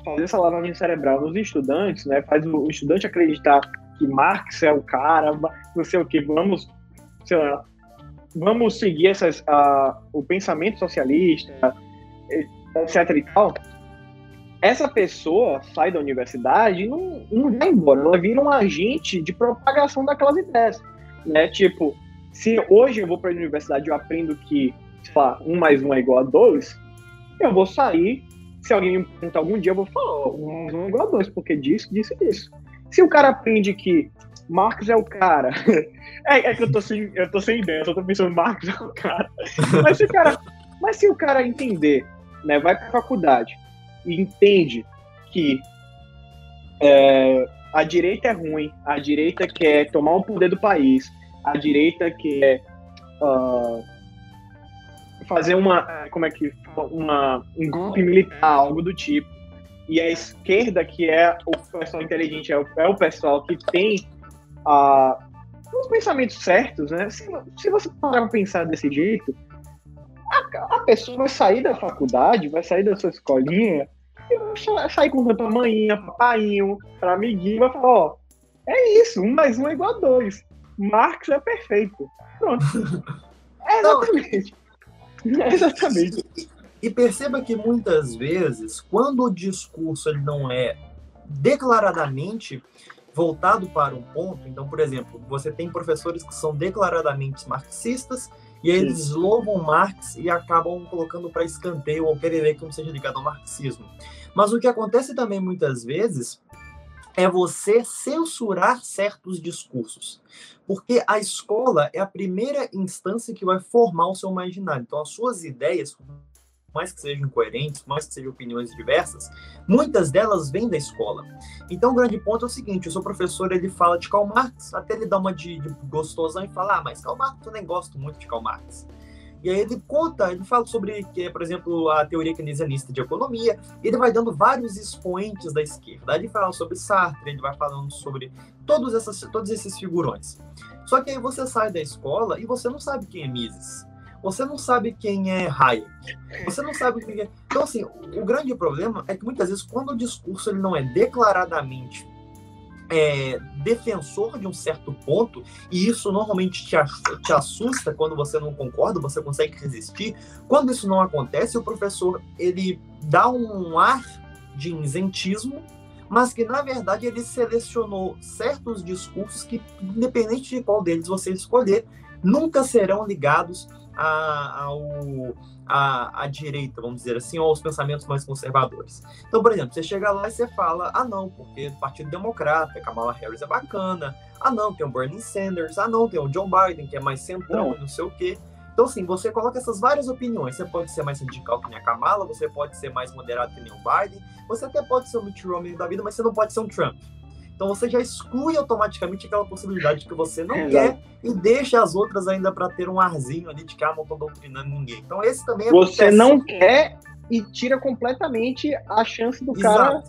Speaker 2: fazer essa lavagem cerebral nos estudantes, né? Faz o estudante acreditar que Marx é o cara, não sei o que, vamos, sei lá, vamos seguir essas, o pensamento socialista, etc e tal, essa pessoa sai da universidade e não, não vai embora, ela vira um agente de propagação daquelas ideias, né? Tipo, se hoje eu vou para a universidade e eu aprendo que, sei lá, um mais um é igual a dois, eu vou sair, se alguém me perguntar algum dia, eu vou falar, um mais um é igual a dois, porque disso, disso e disso. Se o cara aprende que Marcos é o cara. É, é, que eu tô sem, eu tô sem ideia, só tô pensando, Marcos é o cara. Mas se o cara, mas se o cara entender, né, vai pra faculdade e entende que é, a direita é ruim, a direita quer tomar o poder do país, a direita quer uh, fazer uma, como é que, uma, um golpe militar, algo do tipo, e a esquerda, que é o pessoal inteligente, é o, é o pessoal que tem a, os pensamentos certos, né? Se, se você parar para pensar desse jeito, a, a, pessoa vai sair da faculdade, vai sair da sua escolinha, e vai sair com tanta manhinha, papainho, para amiguinho, vai falar, ó, é isso, um mais um é igual a dois. Marx é perfeito. Pronto. É exatamente. É exatamente.
Speaker 1: E perceba que muitas vezes, quando o discurso ele não é declaradamente voltado para um ponto. Então, por exemplo, você tem professores que são declaradamente marxistas e eles Sim. louvam Marx e acabam colocando para escanteio qualquer ideia que não seja ligada ao marxismo. Mas o que acontece também muitas vezes é você censurar certos discursos. Porque a escola é a primeira instância que vai formar o seu imaginário. Então, as suas ideias, mais que sejam incoerentes, mais que sejam opiniões diversas, muitas delas vêm da escola. Então, o grande ponto é o seguinte: o seu professor ele fala de Karl Marx, até ele dá uma de, de gostosão e fala, ah, mas Karl Marx eu nem gosto muito de Karl Marx. E aí ele conta, ele fala sobre, por exemplo, a teoria keynesianista de economia, e ele vai dando vários expoentes da esquerda. Aí ele fala sobre Sartre, ele vai falando sobre todos, essas, todos esses figurões. Só que aí você sai da escola e você não sabe quem é Mises você não sabe quem é Hayek. Você não sabe quem é. Então, assim, o grande problema é que muitas vezes, quando o discurso ele não é declaradamente é, defensor de um certo ponto, e isso normalmente te, te assusta quando você não concorda, você consegue resistir. Quando isso não acontece, o professor ele dá um ar de isentismo, mas que na verdade ele selecionou certos discursos que, independente de qual deles você escolher, nunca serão ligados a, ao, a, a direita, vamos dizer assim, ou aos pensamentos mais conservadores. Então, por exemplo, você chega lá e você fala, ah não, porque o Partido Democrata, Kamala Harris é bacana, ah não, tem o Bernie Sanders, ah não, tem o John Biden, que é mais centrão e não sei o quê. Então, assim, você coloca essas várias opiniões. Você pode ser mais radical que nem a Kamala, você pode ser mais moderado que nem o Biden, você até pode ser um Mitt Romney da vida, mas você não pode ser um Trump. Então você já exclui automaticamente aquela possibilidade que você não é, quer e deixa as outras ainda para ter um arzinho ali de que ah, não tô doutrinando ninguém. Então esse também
Speaker 2: Você acontece. não quer e tira completamente a chance do Exato. cara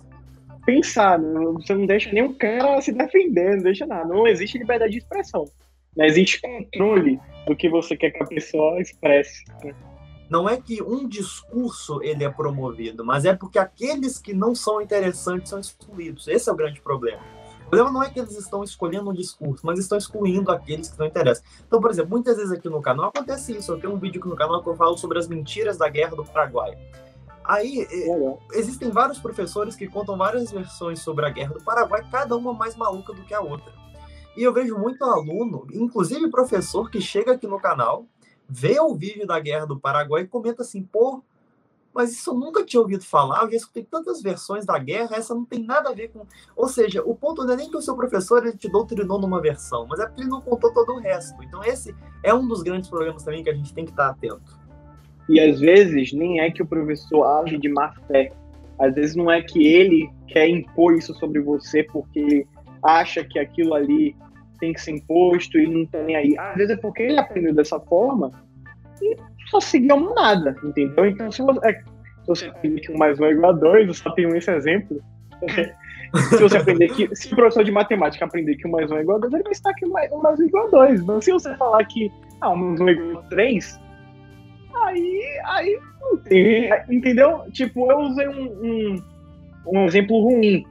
Speaker 2: pensar, né? você não deixa nenhum cara se defender, não deixa nada. Não existe liberdade de expressão. Não existe controle do que você quer que a pessoa expresse. Né?
Speaker 1: Não é que um discurso ele é promovido, mas é porque aqueles que não são interessantes são excluídos. Esse é o grande problema. O problema não é que eles estão escolhendo um discurso, mas estão excluindo aqueles que não interessam. Então, por exemplo, muitas vezes aqui no canal acontece isso. Eu tenho um vídeo aqui no canal que eu falo sobre as mentiras da guerra do Paraguai. Aí existem vários professores que contam várias versões sobre a guerra do Paraguai, cada uma mais maluca do que a outra. E eu vejo muito aluno, inclusive professor, que chega aqui no canal, vê o vídeo da guerra do Paraguai e comenta assim: pô, mas isso eu nunca tinha ouvido falar, eu já escutei tantas versões da guerra, essa não tem nada a ver com. Ou seja, o ponto não é nem que o seu professor ele te doutrinou numa versão, mas é porque ele não contou todo o resto. Então, esse é um dos grandes problemas também que a gente tem que estar atento.
Speaker 2: E às vezes nem é que o professor age de má fé. Às vezes não é que ele quer impor isso sobre você porque acha que aquilo ali tem que ser imposto e não tá nem aí. Às vezes é porque ele aprendeu dessa forma e só seguiu nada, entendeu? Então, se você, é, se você aprender que um mais um é igual a dois, eu só tenho esse exemplo. se você aprender que. Se o professor de matemática aprender que um mais um é igual a dois, ele vai estar que um mais um é igual a dois. Mas se você falar que ah, um mais um é igual a três, Aí, aí entendeu? Tipo, eu usei um, um, um, exemplo ruim,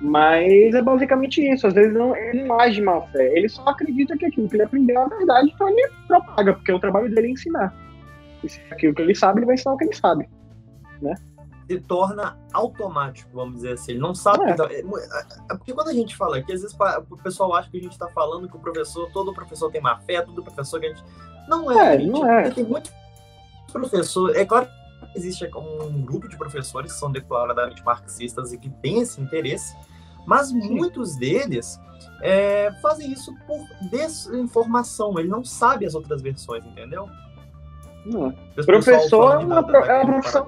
Speaker 2: mas é basicamente isso. Às vezes não, ele não age mal má fé, ele só acredita que aquilo que ele aprendeu é verdade, então ele propaga, porque o trabalho dele é ensinar. E se aquilo que ele sabe, ele vai ensinar o que ele sabe, né?
Speaker 1: se torna automático, vamos dizer assim. Ele não sabe. É. Tá, é, é, porque quando a gente fala aqui, às vezes o pessoal acha que a gente está falando que o professor, todo professor tem má fé, todo professor que a gente. Não é, é gente, não é. Tem muito professores. É claro que existe um grupo de professores que são declaradamente marxistas e que têm esse interesse, mas Sim. muitos deles é, fazem isso por desinformação. Ele não sabe as outras versões, entendeu?
Speaker 2: Não. Professor é uma, pro, é uma profissão.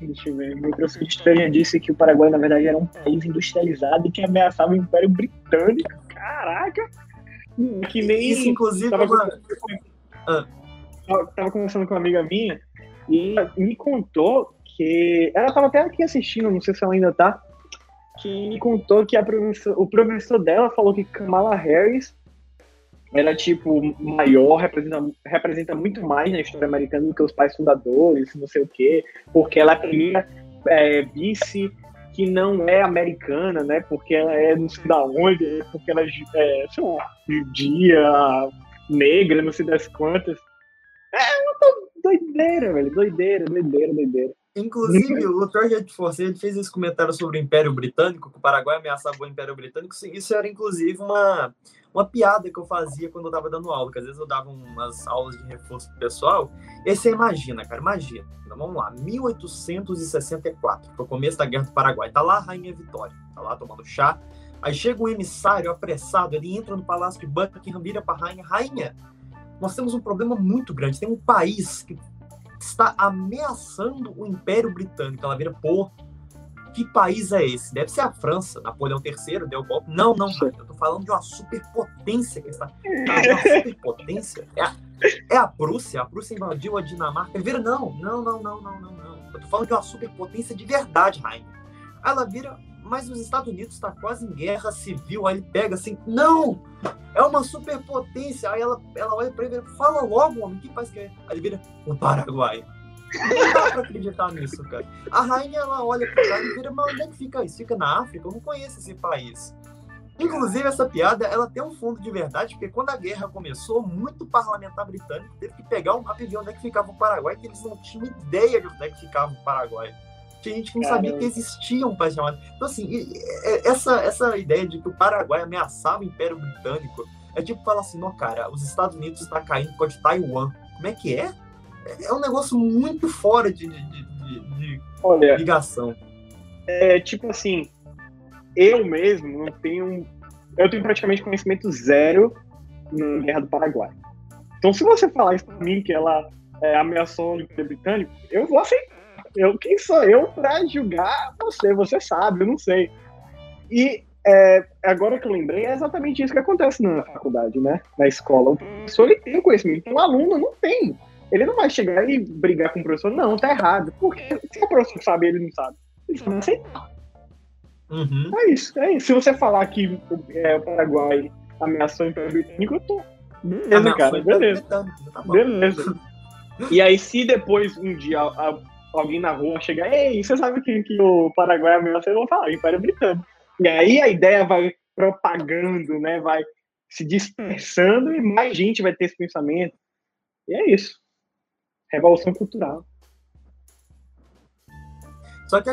Speaker 2: Deixa eu ver. Meu professor de história disse que o Paraguai, na verdade, era um país industrializado e que ameaçava o Império Britânico. Caraca! Que nem.
Speaker 1: Isso, inclusive, tava... uma...
Speaker 2: ah tava conversando com uma amiga minha e ela me contou que. Ela tava até aqui assistindo, não sei se ela ainda tá. Que me contou que a professor, o professor dela falou que Kamala Harris era, tipo, maior, representa, representa muito mais na história americana do que os pais fundadores, não sei o quê, porque ela é a primeira é, vice que não é americana, né? Porque ela é não sei da onde, porque ela é, é sei lá, judia, negra, não sei das quantas. É uma doideira, velho. Doideira, doideira, doideira.
Speaker 1: Inclusive, o Torget Force ele fez esse comentário sobre o Império Britânico, que o Paraguai ameaçava o Império Britânico. Isso era, inclusive, uma, uma piada que eu fazia quando eu estava dando aula, que às vezes eu dava umas aulas de reforço pro pessoal. E você imagina, cara, imagina. Então, vamos lá, 1864, foi o começo da Guerra do Paraguai. Tá lá a Rainha Vitória, tá lá tomando chá. Aí chega um emissário apressado, ele entra no Palácio de Buckingham, vira pra rainha. Rainha, nós temos um problema muito grande. Tem um país que está ameaçando o Império Britânico. Ela vira, pô, que país é esse? Deve ser a França. Napoleão III deu golpe. Não, não, eu tô falando de uma superpotência que está. Ah, uma superpotência? É a, é a Prússia. A Prússia invadiu a Dinamarca. Ele vira, não, não, não, não, não, não, não. Eu tô falando de uma superpotência de verdade, Rainha. Ela vira, mas os Estados Unidos está quase em guerra civil. Aí ele pega assim, não! É uma superpotência. Aí ela, ela olha para ele e fala logo, homem, que país que é? Aí ele vira o Paraguai. Não dá pra acreditar nisso, cara. A rainha, ela olha pro cara e vira, mas onde é que fica isso? Fica na África? Eu não conheço esse país. Inclusive, essa piada, ela tem um fundo de verdade, porque quando a guerra começou, muito parlamentar britânico teve que pegar um mapa e ver onde é que ficava o Paraguai, que eles não tinham ideia de onde é que ficava o Paraguai. Tinha gente que não sabia que existia um país chamado. Então, assim, essa, essa ideia de que o Paraguai ameaçava o Império Britânico é tipo falar assim: não, cara, os Estados Unidos estão caindo por causa de Taiwan. Como é que é? É um negócio muito fora de, de, de, de Olha, ligação.
Speaker 2: É tipo assim, eu mesmo não tenho. Eu tenho praticamente conhecimento zero na Guerra do Paraguai. Então, se você falar isso pra mim, que ela é, ameaçou o Império Britânico, eu vou aceitar eu, quem sou eu para julgar você? Você sabe, eu não sei. E é, agora que eu lembrei, é exatamente isso que acontece na faculdade, né? Na escola. O professor ele tem conhecimento, o aluno não tem. Ele não vai chegar e brigar com o professor, não, tá errado. Porque se o professor sabe, ele não sabe. Ele vai aceitar.
Speaker 1: Uhum.
Speaker 2: É isso, é isso. Se você falar que é, o Paraguai ameaçou o Império Britânico, eu tô. Beleza, cara, beleza.
Speaker 1: Tá.
Speaker 2: Beleza. E aí, se depois um dia a- alguém na rua chegar, ei, você sabe que, que o Paraguai ameaçou, eu vou falar, Império Britânico. E aí a ideia vai propagando, né? Vai se dispersando e mais gente vai ter esse pensamento. E é isso. Revolução cultural.
Speaker 1: Só que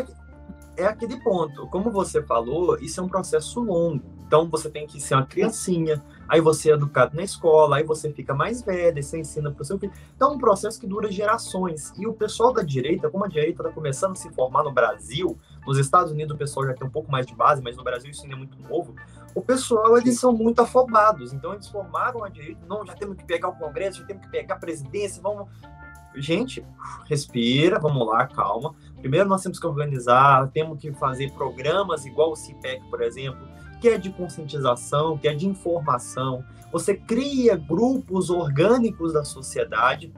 Speaker 1: é aquele ponto, como você falou, isso é um processo longo. Então você tem que ser uma criancinha, aí você é educado na escola, aí você fica mais velho, aí você ensina para o seu filho. Então é um processo que dura gerações. E o pessoal da direita, como a direita está começando a se formar no Brasil, nos Estados Unidos o pessoal já tem um pouco mais de base, mas no Brasil isso ainda é muito novo. O pessoal, eles são muito afobados. Então eles formaram a direita, não, já temos que pegar o Congresso, já temos que pegar a presidência, vamos gente, respira, vamos lá, calma. Primeiro nós temos que organizar, temos que fazer programas igual o CIPEC, por exemplo, que é de conscientização, que é de informação. Você cria grupos orgânicos da sociedade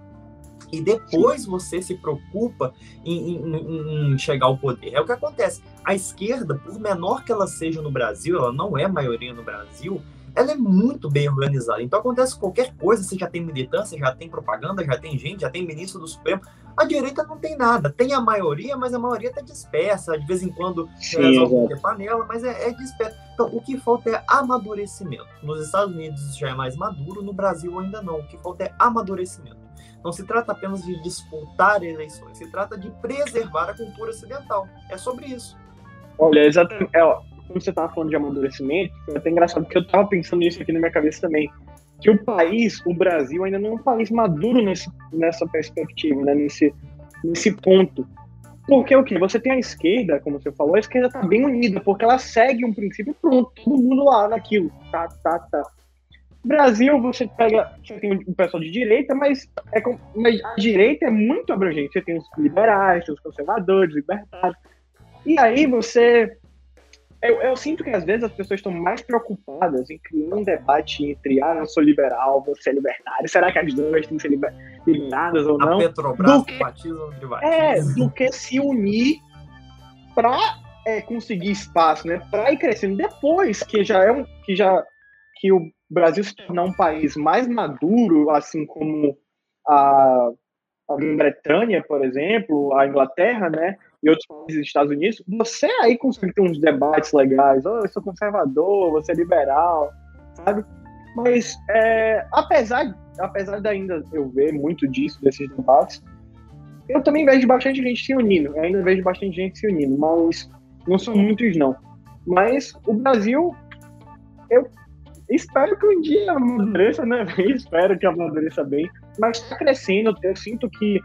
Speaker 1: e depois você se preocupa em, em, em, chegar ao poder. É o que acontece. A esquerda, por menor que ela seja no Brasil, ela não é maioria no Brasil, ela é muito bem organizada. Então acontece qualquer coisa, você já tem militância, já tem propaganda, já tem gente, já tem ministro do Supremo. A direita não tem nada. Tem a maioria, mas a maioria está dispersa. De vez em quando
Speaker 2: Sim,
Speaker 1: resolve ter panela, mas é, é dispersa. Então o que falta é amadurecimento. Nos Estados Unidos já é mais maduro, no Brasil ainda não. O que falta é amadurecimento. Não se trata apenas de disputar eleições, se trata de preservar a cultura ocidental. É sobre isso.
Speaker 2: Olha, exatamente. É, como você estava falando de amadurecimento, foi até engraçado, porque eu estava pensando nisso aqui na minha cabeça também. Que o país, o Brasil, ainda não é um país maduro nesse, nessa perspectiva, né? nesse, nesse ponto. Porque o que? Você tem a esquerda, como você falou, a esquerda está bem unida, porque ela segue um princípio pronto, todo mundo lá naquilo. Tá, tá, tá. Brasil, você pega. Você tem o pessoal de direita, mas, é, mas a direita é muito abrangente. Você tem os liberais, tem os conservadores, libertários. E aí você eu, eu, sinto que às vezes as pessoas estão mais preocupadas em criar um debate entre ah, eu sou liberal, você é libertário, será que as duas têm que ser liber, liberadas ou não?
Speaker 1: A Petrobras que, batiza
Speaker 2: É, do que se unir para é, conseguir espaço, né? Para ir crescendo depois que já é um que já que o Brasil se tornar um país mais maduro, assim como a, a Grã-Bretanha, por exemplo, a Inglaterra, né? E outros países dos Estados Unidos, você aí consegue ter uns debates legais. Oh, eu sou conservador, você é liberal, sabe? Mas, é, apesar, apesar de ainda eu ver muito disso, desses debates, eu também vejo bastante gente se unindo. Eu ainda vejo bastante gente se unindo, mas não são muitos, não. Mas o Brasil, eu espero que um dia amadureça, né? espero que amadureça bem. Mas está crescendo, eu sinto que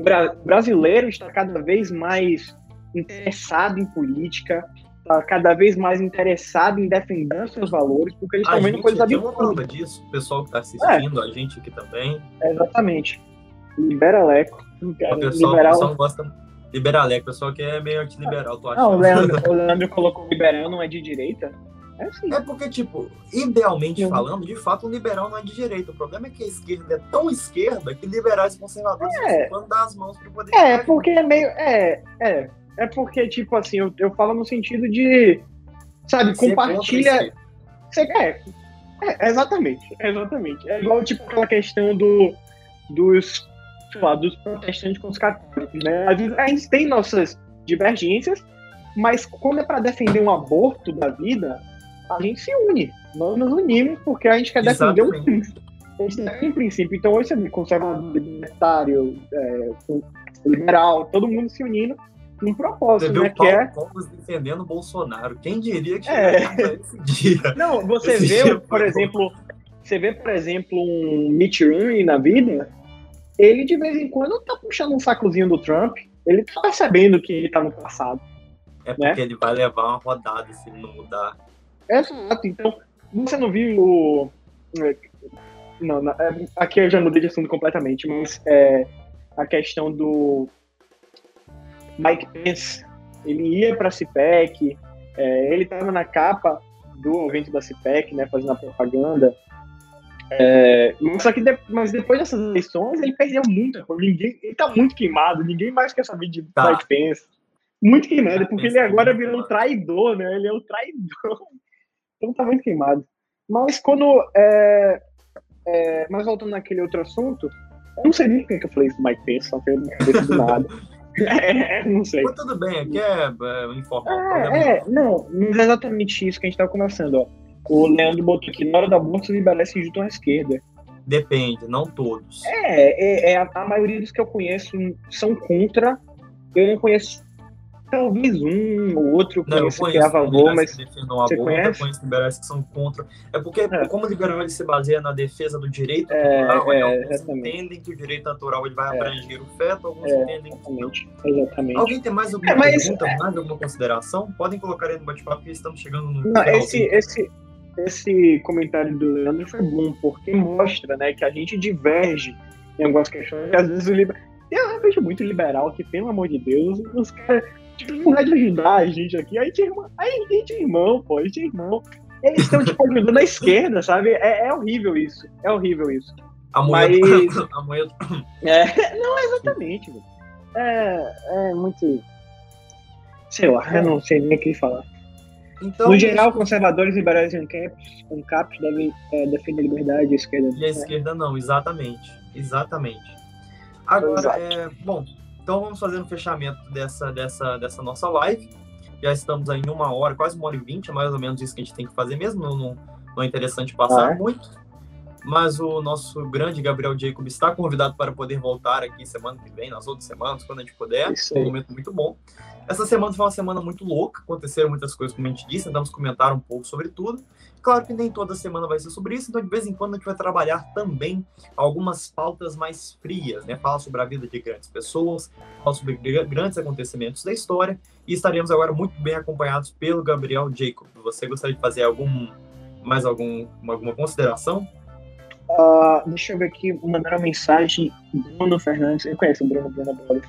Speaker 2: o brasileiro está cada vez mais interessado em política, está cada vez mais interessado em defender seus valores, porque eles estão vendo coisas
Speaker 1: absurdas. uma prova disso, o pessoal que está assistindo, é. a gente aqui também.
Speaker 2: exatamente. Libera Leco.
Speaker 1: Cara, o pessoal, liberal... o pessoal não gosta. Libera Leco, o pessoal que é meio antiliberal, tu acha?
Speaker 2: Não, o Leandro, o Leandro colocou liberal, não é de direita.
Speaker 1: É, é, porque, tipo, idealmente Sim. falando, de fato, um liberal não é de direita. O problema é que a esquerda é tão esquerda que liberais conservadores
Speaker 2: é.
Speaker 1: vão dar as mãos para poder.
Speaker 2: É, porque é meio. É, é. É porque, tipo assim, eu, eu falo no sentido de. Sabe, Ser compartilha. Você, é, é, exatamente. Exatamente. É igual, tipo, aquela questão do, dos. Lá, dos protestantes com os católicos, né? Às vezes a gente tem nossas divergências, mas quando é para defender um aborto da vida, a gente se une. Nós nos unimos porque a gente quer defender um princípio. A gente defende um princípio. Então, hoje você conservador, libertário, é, liberal, todo mundo se unindo num propósito,
Speaker 1: você
Speaker 2: né?
Speaker 1: que é... Covas defendendo o Bolsonaro. Quem diria que
Speaker 2: é.
Speaker 1: esse dia?
Speaker 2: Não, você esse vê, por exemplo, você vê, por exemplo, um Mitt Romney na vida, ele de vez em quando tá puxando um sacozinho do Trump, ele tá percebendo que ele tá no passado.
Speaker 1: É porque né? ele vai levar uma rodada se ele não mudar.
Speaker 2: Exato. Então, você não viu o. Não, não, aqui eu já mudei de assunto completamente, mas é, a questão do Mike Pence, ele ia para a CIPEC, é, ele estava na capa do evento da CIPEC, né, fazendo a propaganda. É, só que de, mas depois dessas eleições ele perdeu muito, ninguém, ele tá muito queimado, ninguém mais quer saber de tá. Mike Pence. Muito queimado, porque ele agora virou um traidor, né? Ele é o traidor. Então tá muito queimado. Mas quando. É, é, mas voltando naquele outro assunto, eu não sei nem por que eu falei isso do Mike Pence, só veio na cabeça do nada. É, não sei.
Speaker 1: Mas tudo bem, aqui é, é informal.
Speaker 2: É, é, não, não é exatamente isso que a gente tava conversando, ó. O Leandro botou aqui, na hora da bolsa, liberais se juntam à esquerda.
Speaker 1: Depende, não todos.
Speaker 2: É, é, é a, a, maioria dos que eu conheço são contra. Eu não conheço talvez um ou outro
Speaker 1: não, conheço, que é a favor, mas que você conhece? conheço liberais que são contra. É porque, é. como liberal ele se baseia na defesa do direito
Speaker 2: é, natural, é,
Speaker 1: alguns exatamente. entendem que o direito natural ele vai é. abranger o feto, alguns
Speaker 2: é,
Speaker 1: entendem
Speaker 2: que não. Exatamente.
Speaker 1: Alguém tem mais alguma mas, pergunta, mais alguma consideração? Podem colocar aí no bate-papo, porque estamos chegando no
Speaker 2: não, esse, esse, esse comentário do Leandro foi bom, porque mostra né, que a gente diverge em algumas questões, e às vezes o liberal. Eu vejo muito liberal que, pelo amor de Deus, os caras tipo, não é de ajudar a gente aqui. A gente é irmão, irmão pô, a gente é irmão. Eles estão, tipo, ajudando a esquerda, sabe? É, é horrível isso. É horrível isso.
Speaker 1: A moeda. Mas...
Speaker 2: É, não, exatamente. É, é muito. Sei lá, eu não sei nem o que falar. Então, no geral, conservadores liberais e ANCAPs, ANCAPs devem é, defender a liberdade e a esquerda.
Speaker 1: E a esquerda não, exatamente. Exatamente. Agora, é, bom, então vamos fazer um fechamento dessa, dessa, dessa nossa live. Já estamos aí em uma hora, quase uma hora e vinte, é mais ou menos isso que a gente tem que fazer mesmo. Não, não, não é interessante passar ah, é? muito. Mas o nosso grande Gabriel Jacob está convidado para poder voltar aqui semana que vem, nas outras semanas, quando a gente puder. Isso é um momento muito bom. Essa semana foi uma semana muito louca, aconteceram muitas coisas, como a gente disse, tentamos comentar um pouco sobre tudo. Claro que nem toda semana vai ser sobre isso, então de vez em quando a gente vai trabalhar também algumas pautas mais frias, né? Fala sobre a vida de grandes pessoas, fala sobre grandes acontecimentos da história e estaremos agora muito bem acompanhados pelo Gabriel Jacob. Você gostaria de fazer algum mais algum, alguma consideração?
Speaker 2: Uh, deixa eu ver aqui, mandar uma mensagem Bruno Fernandes. Eu conheço o Bruno, Bruno.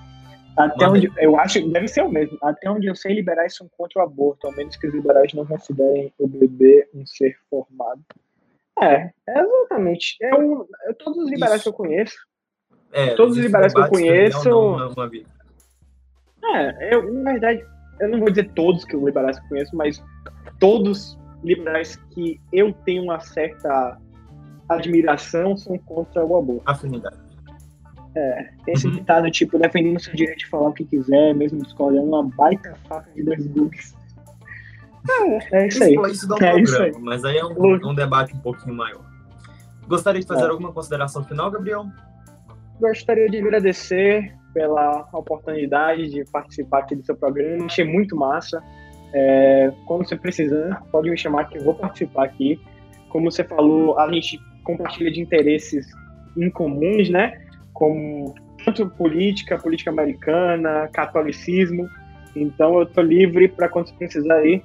Speaker 2: Até onde eu acho, deve ser o mesmo. Até onde eu sei, liberais são contra o aborto, ao menos que os liberais não considerem o bebê um ser formado. É, é exatamente. É um, é todos os liberais Isso. que eu conheço. É, todos os liberais que eu conheço. Não, não, é, eu, na verdade, eu não vou dizer todos que os liberais que eu conheço, mas todos liberais que eu tenho uma certa admiração são contra o aborto.
Speaker 1: Afinidade.
Speaker 2: É, esse uhum. ditado, tipo, defendendo seu direito de falar o que quiser, mesmo discordando, uma baita faca de dois gumes. É, é isso aí.
Speaker 1: Isso, isso dá um é programa, mas aí é um, um, debate um pouquinho maior. Gostaria de fazer é. alguma consideração final, Gabriel?
Speaker 2: Gostaria de agradecer pela oportunidade de participar aqui do seu programa. Achei muito massa. É, quando você precisar, pode me chamar que eu vou participar aqui. Como você falou, a gente compartilha de interesses incomuns, né? Como tanto política, política americana, catolicismo. Então eu tô livre para quando você precisar aí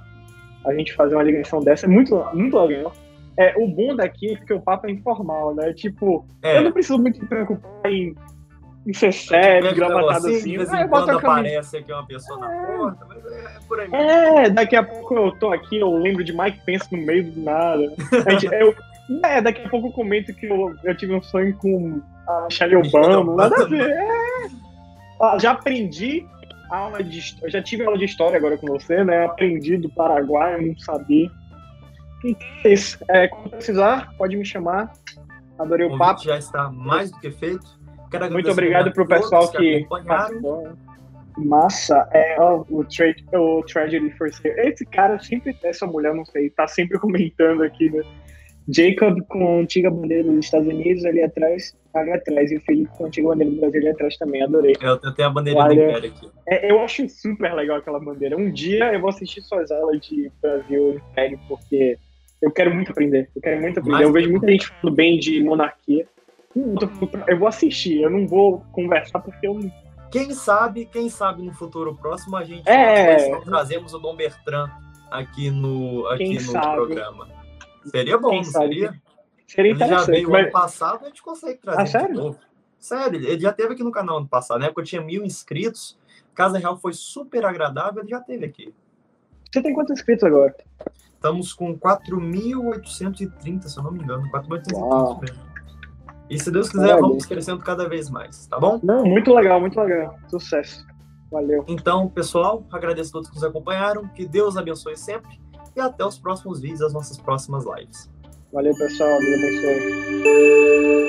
Speaker 2: a gente fazer uma ligação dessa. É muito, muito legal. É, o bom daqui é que o papo é informal, né? Tipo, é. eu não preciso muito me preocupar em, em ser sério, gramatado assim. assim. De vez
Speaker 1: em quando aparece aqui uma pessoa é. na porta, mas é, é por aí.
Speaker 2: É, daqui a pouco eu tô aqui, eu lembro de Mike Pence no meio do nada. Gente, eu, é, daqui a pouco eu comento que eu, eu tive um sonho com a Michelle Obama, nada a ver. Ah, já aprendi aula de eu já tive aula de história agora com você, né? Aprendi do Paraguai, eu não sabia. Então é isso. É, quando precisar, pode me chamar. Adorei o, o papo.
Speaker 1: já está mais do que feito.
Speaker 2: Muito obrigado pro pessoal que, que Massa, é ó, o, tra o Tragedy for Sale. Esse cara sempre, essa mulher, não sei, tá sempre comentando aqui, né? Jacob com a antiga bandeira dos Estados Unidos ali atrás, ali atrás, e o Felipe com a antiga bandeira do Brasil ali atrás também, adorei.
Speaker 1: Eu tenho a bandeira Olha, do Império aqui.
Speaker 2: É, eu acho super legal aquela bandeira. Um dia eu vou assistir suas aulas de Brasil Império, porque eu quero muito aprender. Eu quero muito aprender. eu vejo muita gente falando bem de monarquia. Eu vou assistir, eu não vou conversar porque eu não.
Speaker 1: Quem sabe, quem sabe no futuro próximo a gente
Speaker 2: é...
Speaker 1: trazemos o Dom Bertrand aqui no, aqui no programa. Seria bom, não seria?
Speaker 2: Seria interessante.
Speaker 1: Ele já veio
Speaker 2: mas...
Speaker 1: ano passado, a gente consegue trazer.
Speaker 2: Ah, sério?
Speaker 1: Sério, ele já teve aqui no canal ano passado. Na época eu tinha mil inscritos. Casa Real foi super agradável, ele já teve aqui.
Speaker 2: Você tem quantos inscritos agora?
Speaker 1: Estamos com 4.830, se eu não me engano. 4.830 mesmo. E se Deus quiser, vamos crescendo cada vez mais, tá bom?
Speaker 2: Não, muito legal, muito legal. Sucesso. Valeu.
Speaker 1: Então, pessoal, agradeço a todos que nos acompanharam, que Deus abençoe sempre e até os próximos vídeos, as nossas próximas lives.
Speaker 2: Valeu, pessoal. Deus abençoe.